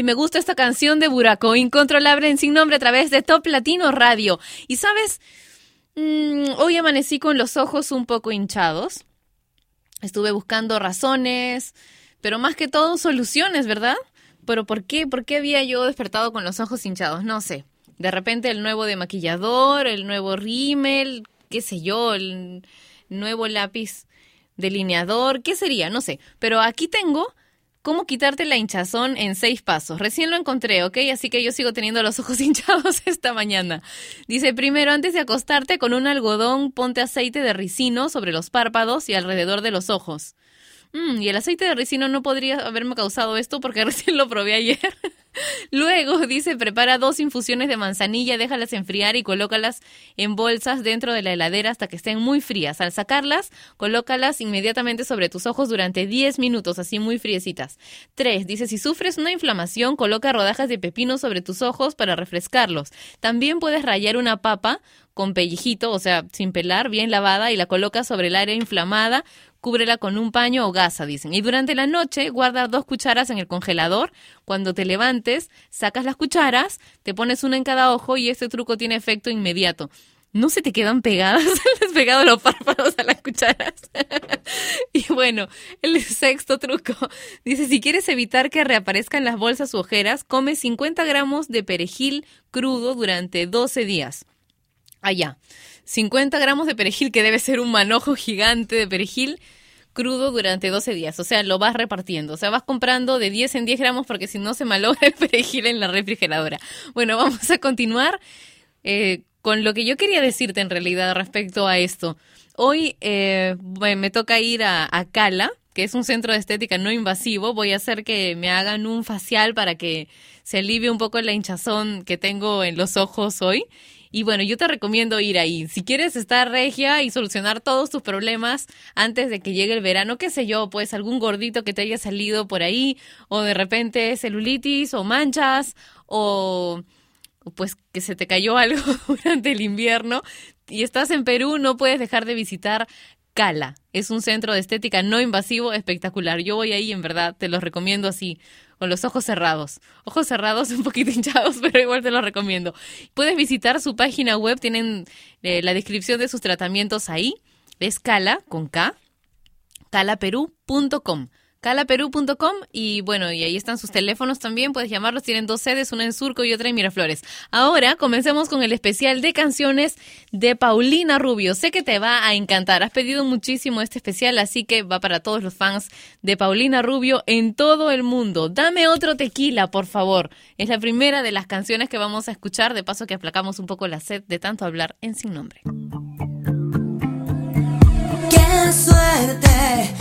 [SPEAKER 1] Ay, me gusta esta canción de Buraco, incontrolable en sin nombre a través de Top Latino Radio. Y sabes, Mm, hoy amanecí con los ojos un poco hinchados. Estuve buscando razones, pero más que todo soluciones, ¿verdad? Pero ¿por qué? ¿Por qué había yo despertado con los ojos hinchados? No sé. De repente el nuevo demaquillador, el nuevo rímel, qué sé yo, el nuevo lápiz delineador, ¿qué sería? No sé. Pero aquí tengo cómo quitarte la hinchazón en seis pasos. Recién lo encontré, ¿ok? Así que yo sigo teniendo los ojos hinchados esta mañana. Dice, primero, antes de acostarte con un algodón, ponte aceite de ricino sobre los párpados y alrededor de los ojos. Mm, y el aceite de ricino no podría haberme causado esto porque recién lo probé ayer. Luego, dice, prepara dos infusiones de manzanilla, déjalas enfriar y colócalas en bolsas dentro de la heladera hasta que estén muy frías. Al sacarlas, colócalas inmediatamente sobre tus ojos durante 10 minutos, así muy friecitas. 3. Dice, si sufres una inflamación, coloca rodajas de pepino sobre tus ojos para refrescarlos. También puedes rayar una papa con pellejito, o sea, sin pelar, bien lavada, y la colocas sobre el área inflamada cúbrela con un paño o gasa, dicen. Y durante la noche guarda dos cucharas en el congelador. Cuando te levantes, sacas las cucharas, te pones una en cada ojo y este truco tiene efecto inmediato. No se te quedan pegadas, les pegado los párpados a las cucharas. y bueno, el sexto truco dice, si quieres evitar que reaparezcan las bolsas u ojeras, come 50 gramos de perejil crudo durante 12 días. Allá. 50 gramos de perejil, que debe ser un manojo gigante de perejil crudo durante 12 días. O sea, lo vas repartiendo. O sea, vas comprando de 10 en 10 gramos porque si no se malogra el perejil en la refrigeradora. Bueno, vamos a continuar eh, con lo que yo quería decirte en realidad respecto a esto. Hoy eh, me toca ir a, a Cala, que es un centro de estética no invasivo. Voy a hacer que me hagan un facial para que se alivie un poco la hinchazón que tengo en los ojos hoy. Y bueno, yo te recomiendo ir ahí. Si quieres estar regia y solucionar todos tus problemas antes de que llegue el verano, qué sé yo, pues algún gordito que te haya salido por ahí, o de repente celulitis, o manchas, o pues que se te cayó algo durante el invierno y estás en Perú, no puedes dejar de visitar Cala. Es un centro de estética no invasivo espectacular. Yo voy ahí, en verdad, te lo recomiendo así con los ojos cerrados. Ojos cerrados, un poquito hinchados, pero igual te lo recomiendo. Puedes visitar su página web, tienen eh, la descripción de sus tratamientos ahí. Es Cala, con K, calaperú.com calaperú.com y bueno, y ahí están sus teléfonos también, puedes llamarlos, tienen dos sedes, una en Surco y otra en Miraflores. Ahora comencemos con el especial de canciones de Paulina Rubio. Sé que te va a encantar, has pedido muchísimo este especial, así que va para todos los fans de Paulina Rubio en todo el mundo. Dame otro tequila, por favor. Es la primera de las canciones que vamos a escuchar, de paso que aplacamos un poco la sed de tanto hablar en sin nombre.
[SPEAKER 19] Qué suerte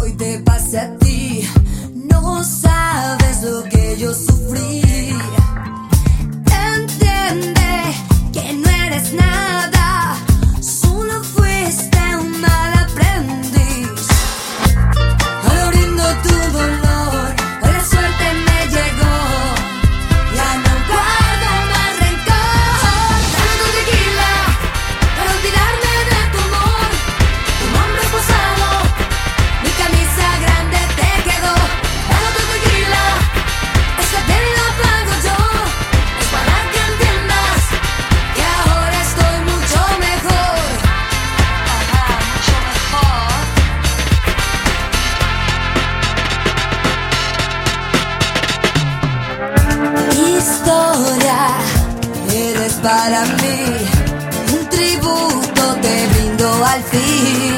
[SPEAKER 19] hoy te pase a ti. No sabes lo que yo sufrí. Entiende que no eres nada, solo fuiste un mal aprendiz. Ahora brindo tu dolor, para mí un tributo te brindo al fin.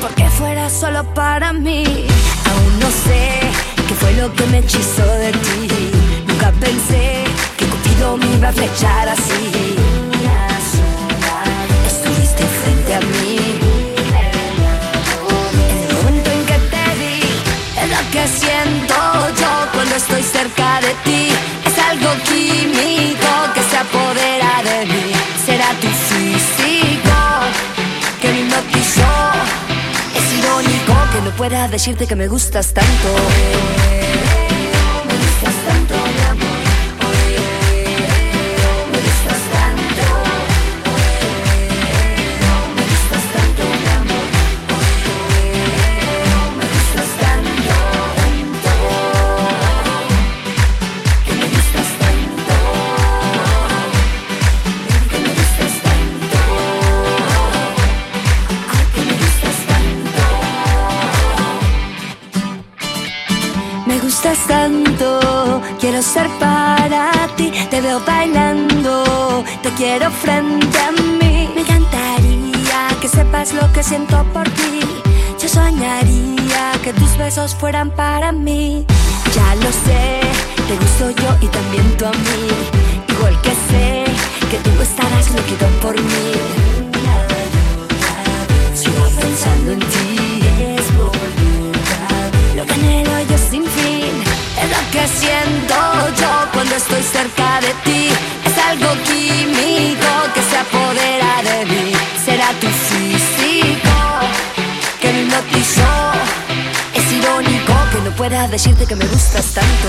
[SPEAKER 3] porque
[SPEAKER 19] fuera solo para mí. Aún no sé qué fue lo que me hechizó de ti. Nunca pensé que Cupido me iba a flechar así. Estuviste frente a mí. El momento en que te vi, es lo que siento yo cuando estoy cerca de ti. pueda decirte que me gustas tanto. Quiero ser para ti. Te veo bailando, te quiero frente a mí. Me encantaría que sepas lo que siento por ti. Yo soñaría que tus besos fueran para mí. Ya lo sé, te gusto yo y también tú a mí. Igual que sé que tú estarás loquito por mí. Sigo pensando en ti, que siento yo cuando estoy cerca de ti. Es algo químico que se apodera de mí. Será tu físico que me hipnotizó. Es irónico que no pueda decirte que me gustas tanto.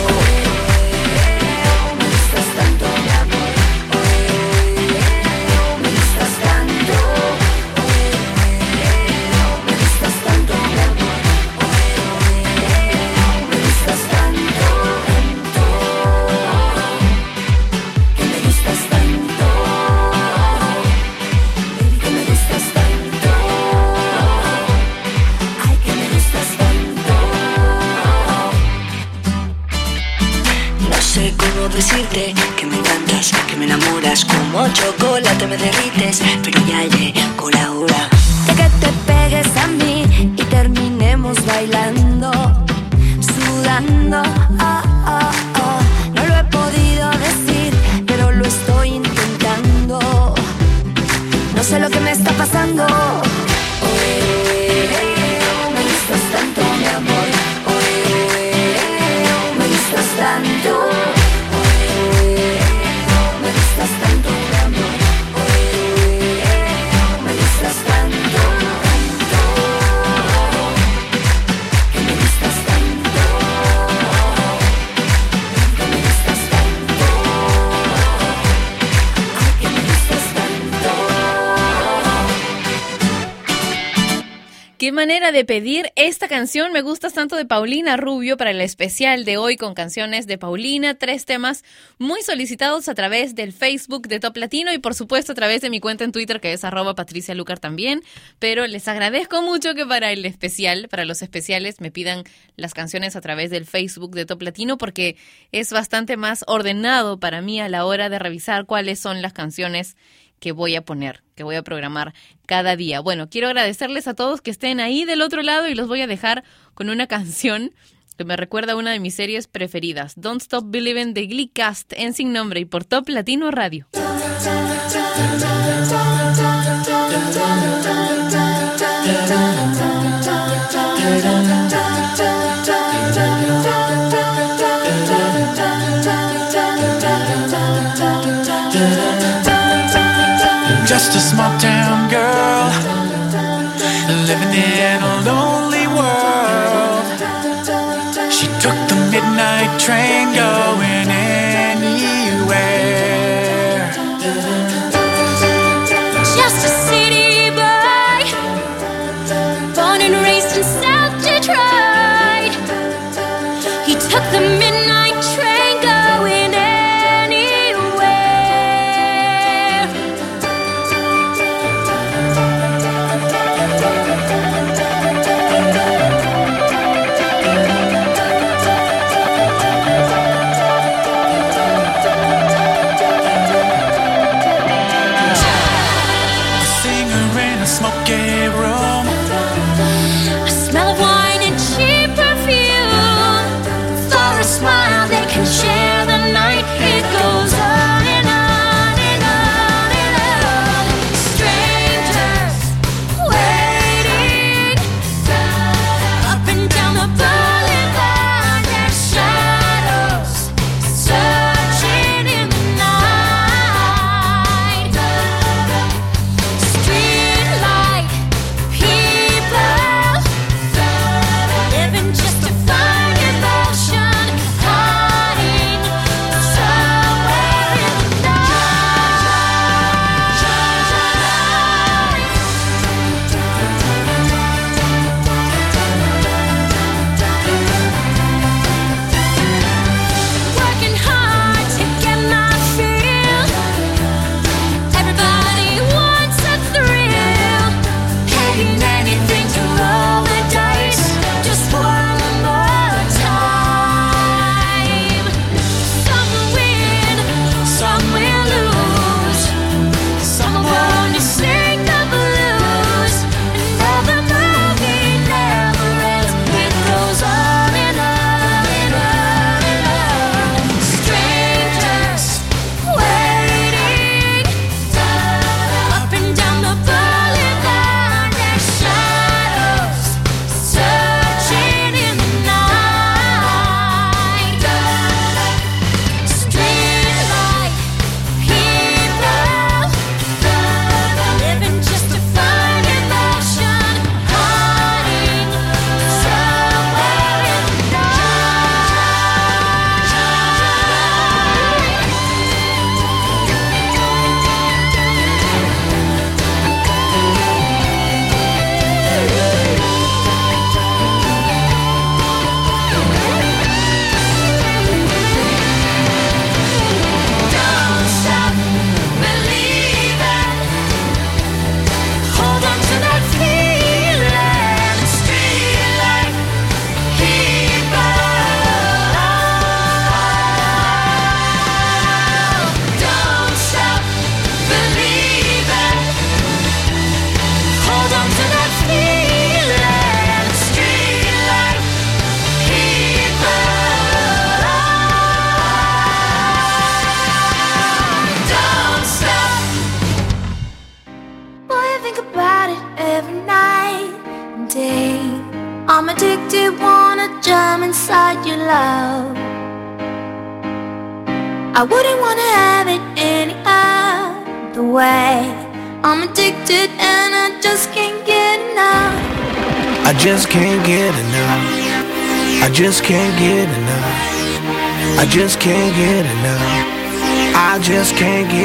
[SPEAKER 1] Qué manera de pedir esta canción. Me gustas tanto de Paulina Rubio para el especial de hoy con canciones de Paulina. Tres temas muy solicitados a través del Facebook de Top Latino y por supuesto a través de mi cuenta en Twitter que es arroba Patricia Lucar también. Pero les agradezco mucho que para el especial, para los especiales, me pidan las canciones a través del Facebook de Top Latino porque es bastante más ordenado para mí a la hora de revisar cuáles son las canciones que voy a poner, que voy a programar cada día. Bueno, quiero agradecerles a todos que estén ahí del otro lado y los voy a dejar con una canción que me recuerda a una de mis series preferidas, Don't Stop Believing de Glee Cast en Sin Nombre y por Top Latino Radio.
[SPEAKER 15] Train can't get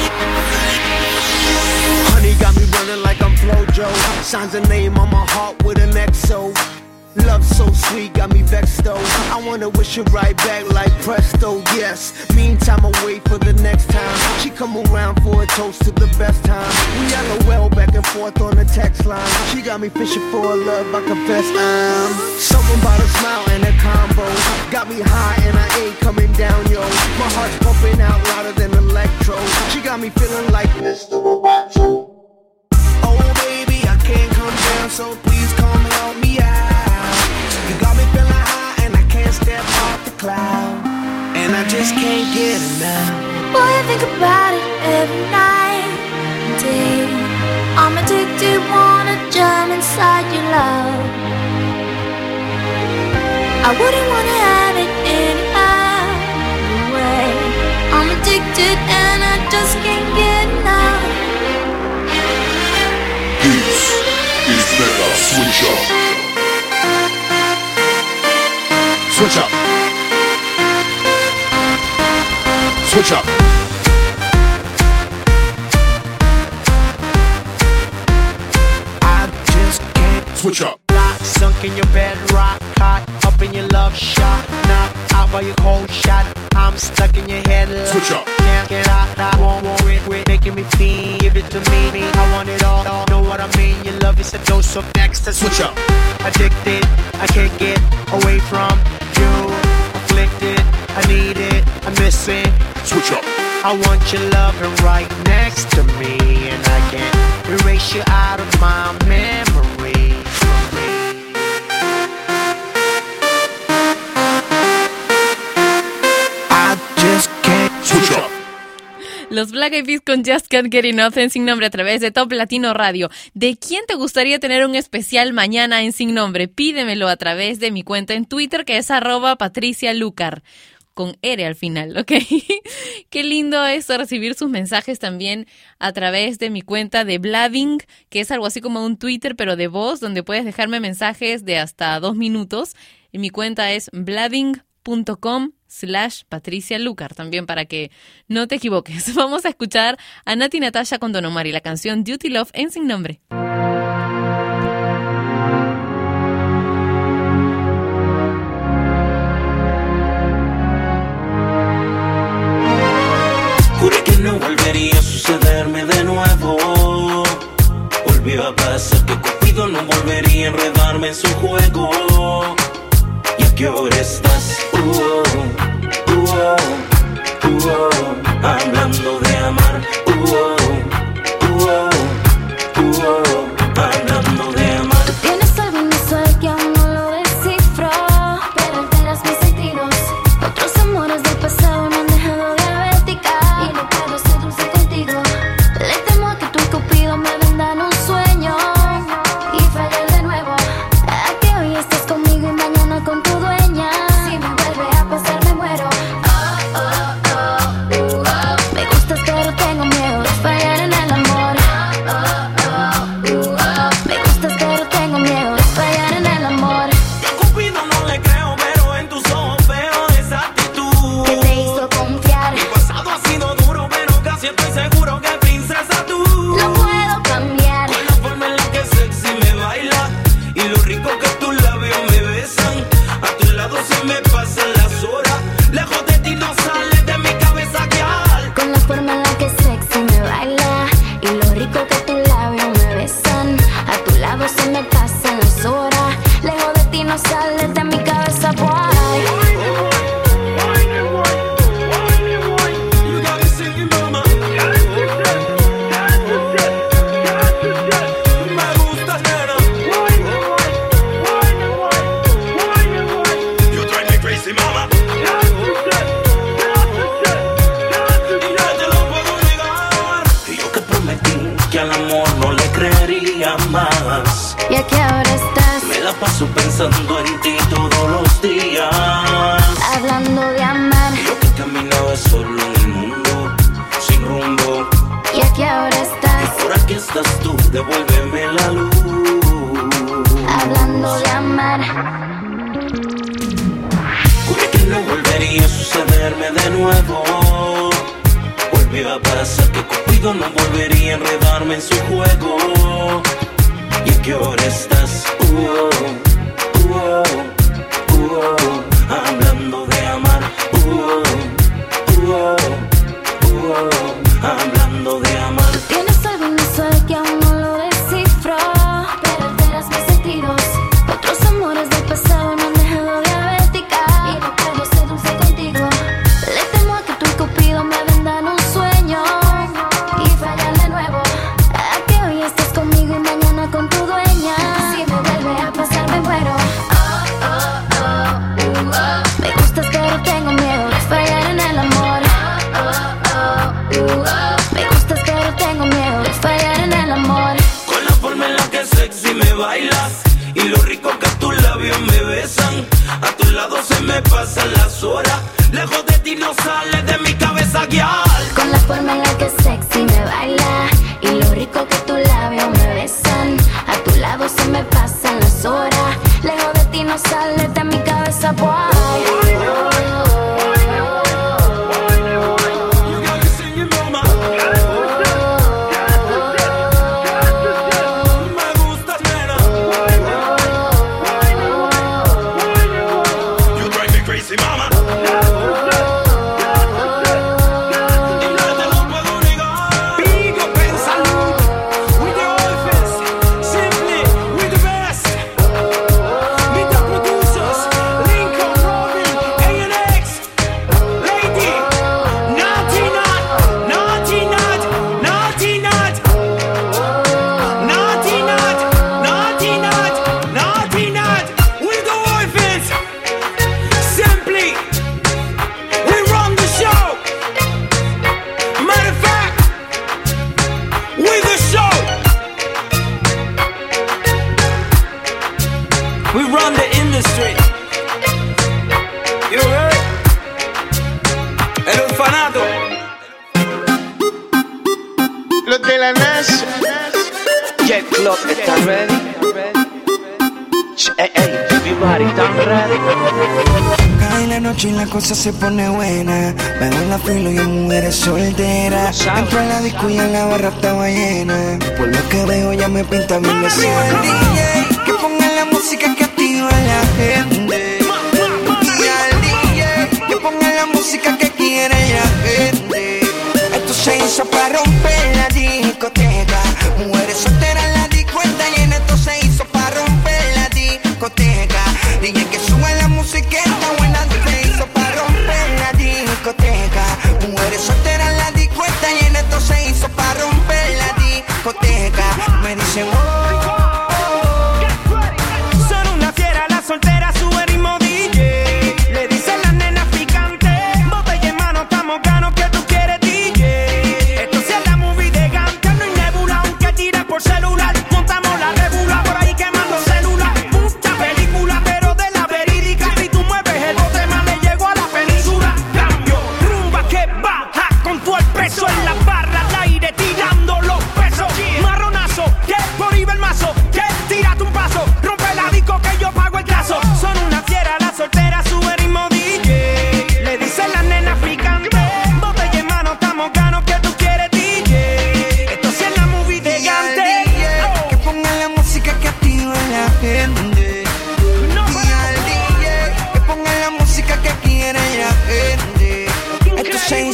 [SPEAKER 3] I'm Signs a name on my heart with an XO. Love so sweet, got me vexed though. I wanna wish her right back like presto, yes. Meantime, I wait for the next time. She come around for a toast to the best time. We LOL back and forth on the text line. She got me fishing for a love, I confess I'm. Something about a smile and a combo. Got me high and I ain't coming down, yo. My heart's pumping out louder than electro. She got me feeling like Mr. Roboto. So please come help me out. You got me feeling high and I can't step off the cloud. And I just can't get enough.
[SPEAKER 15] Boy, I think about it every night and day. I'm addicted, wanna jump inside your love. I wouldn't wanna have it any other way. I'm addicted and I just can't get enough.
[SPEAKER 20] Is Mega Switch Up. Switch up. Switch up.
[SPEAKER 3] I just can't
[SPEAKER 20] switch up.
[SPEAKER 3] Lock, sunk in your bed, rock hot, up in your love shot, by your cold shot. I'm stuck in your head. Love.
[SPEAKER 20] Switch up.
[SPEAKER 3] Can't get out, I won't want it, it, making me feel. Give it to me, me. I want it all, all. Know what I mean? Your love is a dose of next to
[SPEAKER 20] Switch up.
[SPEAKER 3] Addicted, I can't get away from you. Afflicted, I need it, I miss it.
[SPEAKER 20] Switch up.
[SPEAKER 3] I want your loving right next to me, and I can't erase you out of my memory.
[SPEAKER 1] Los Black Eyed Peas con Just Can't Get Enough en Sin Nombre a través de Top Latino Radio. ¿De quién te gustaría tener un especial mañana en Sin Nombre? Pídemelo a través de mi cuenta en Twitter que es arroba Patricia Lucar. Con R al final, ¿ok? Qué lindo es recibir sus mensajes también a través de mi cuenta de Blabbing, que es algo así como un Twitter, pero de voz, donde puedes dejarme mensajes de hasta dos minutos. Y mi cuenta es blabbing.com slash Patricia Lucar, también para que no te equivoques. Vamos a escuchar a Nati Natasha con Don Omar y la canción Duty Love en Sin Nombre.
[SPEAKER 21] Juré que no volvería a sucederme de nuevo. Volvió a pasar que Cupido no volvería a enredarme en su juego. ¿Y a qué hora estás? Uh, oh, uh, oh, uh, oh, hablando de
[SPEAKER 22] nuevo.
[SPEAKER 21] Volvió a pasar que Cupido no volvería a enredarme en su juego. ¿Y a qué hora estás? Uh
[SPEAKER 16] -oh, uh. uh.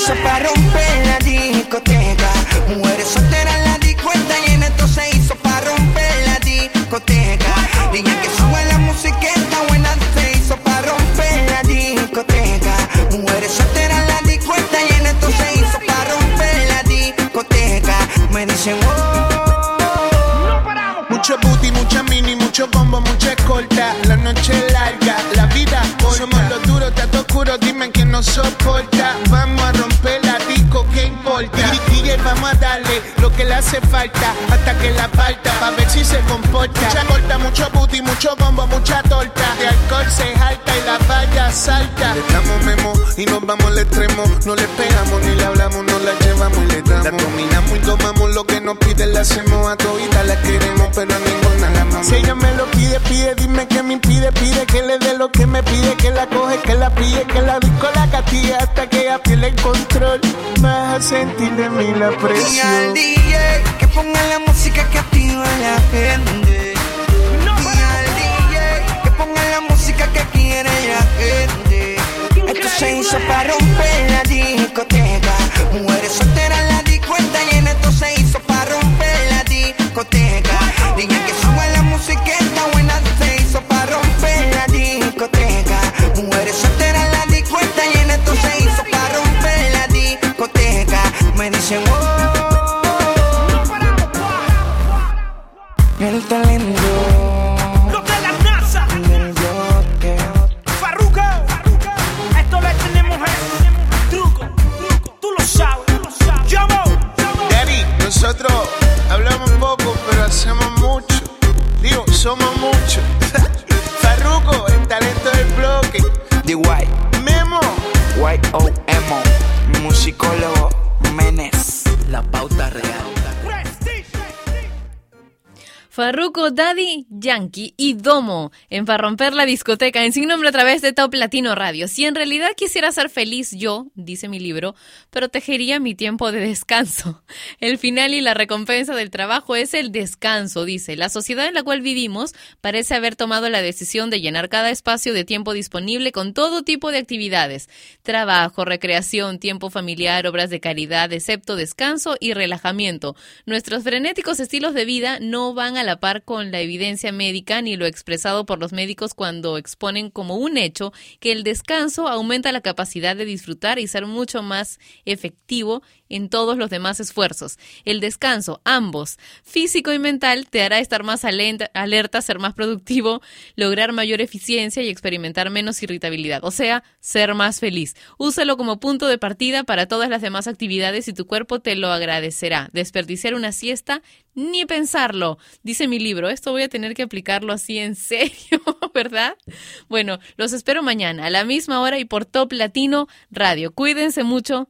[SPEAKER 23] separaron hasta que la falta, pa' ver si se comporta. Mucha corta, mucho booty, mucho bombo, mucha torta. De alcohol se jalta y la valla salta. Y nos vamos al extremo. No le pegamos ni le hablamos, no la llevamos y le damos. La dominamos y tomamos lo que nos pide, la hacemos a todita, la queremos, pero a ninguna la amamos. Si ella me lo pide, pide, dime que me impide, pide que le dé lo que me pide, que la coge, que la pille, que la disco la castiga hasta que ella pierde el control. Vas a sentir de mí la
[SPEAKER 24] Y al
[SPEAKER 23] presión.
[SPEAKER 24] DJ que ponga la música que activa a la gente. Y al DJ que ponga la música que quiere la gente. Se hizo para romper la discoteca. Mujeres solteras la disco está llena. Esto se hizo para romper la discoteca. Que suba
[SPEAKER 23] somos muchos. Farruko, el talento del bloque.
[SPEAKER 24] The White.
[SPEAKER 23] Memo.
[SPEAKER 24] Y-O-M-O. Musicólogo Menes. La pauta real.
[SPEAKER 1] Farruko, Daddy, Yankee y Domo en Para Romper la Discoteca en Sin Nombre a través de Top Latino Radio. Si en realidad quisiera ser feliz yo, dice mi libro, protegería mi tiempo de descanso. El final y la recompensa del trabajo es el descanso, dice. La sociedad en la cual vivimos parece haber tomado la decisión de llenar cada espacio de tiempo disponible con todo tipo de actividades. Trabajo, recreación, tiempo familiar, obras de caridad, excepto descanso y relajamiento. Nuestros frenéticos estilos de vida no van a la par con la evidencia médica ni lo expresado por los médicos cuando exponen como un hecho que el descanso aumenta la capacidad de disfrutar y ser mucho más efectivo en todos los demás esfuerzos. El descanso, ambos, físico y mental, te hará estar más alerta, ser más productivo, lograr mayor eficiencia y experimentar menos irritabilidad, o sea, ser más feliz. Úsalo como punto de partida para todas las demás actividades y tu cuerpo te lo agradecerá. Desperdiciar una siesta, ni pensarlo. Dice mi libro, esto voy a tener que aplicarlo así en serio, ¿verdad? Bueno, los espero mañana a la misma hora y por Top Latino Radio. Cuídense mucho,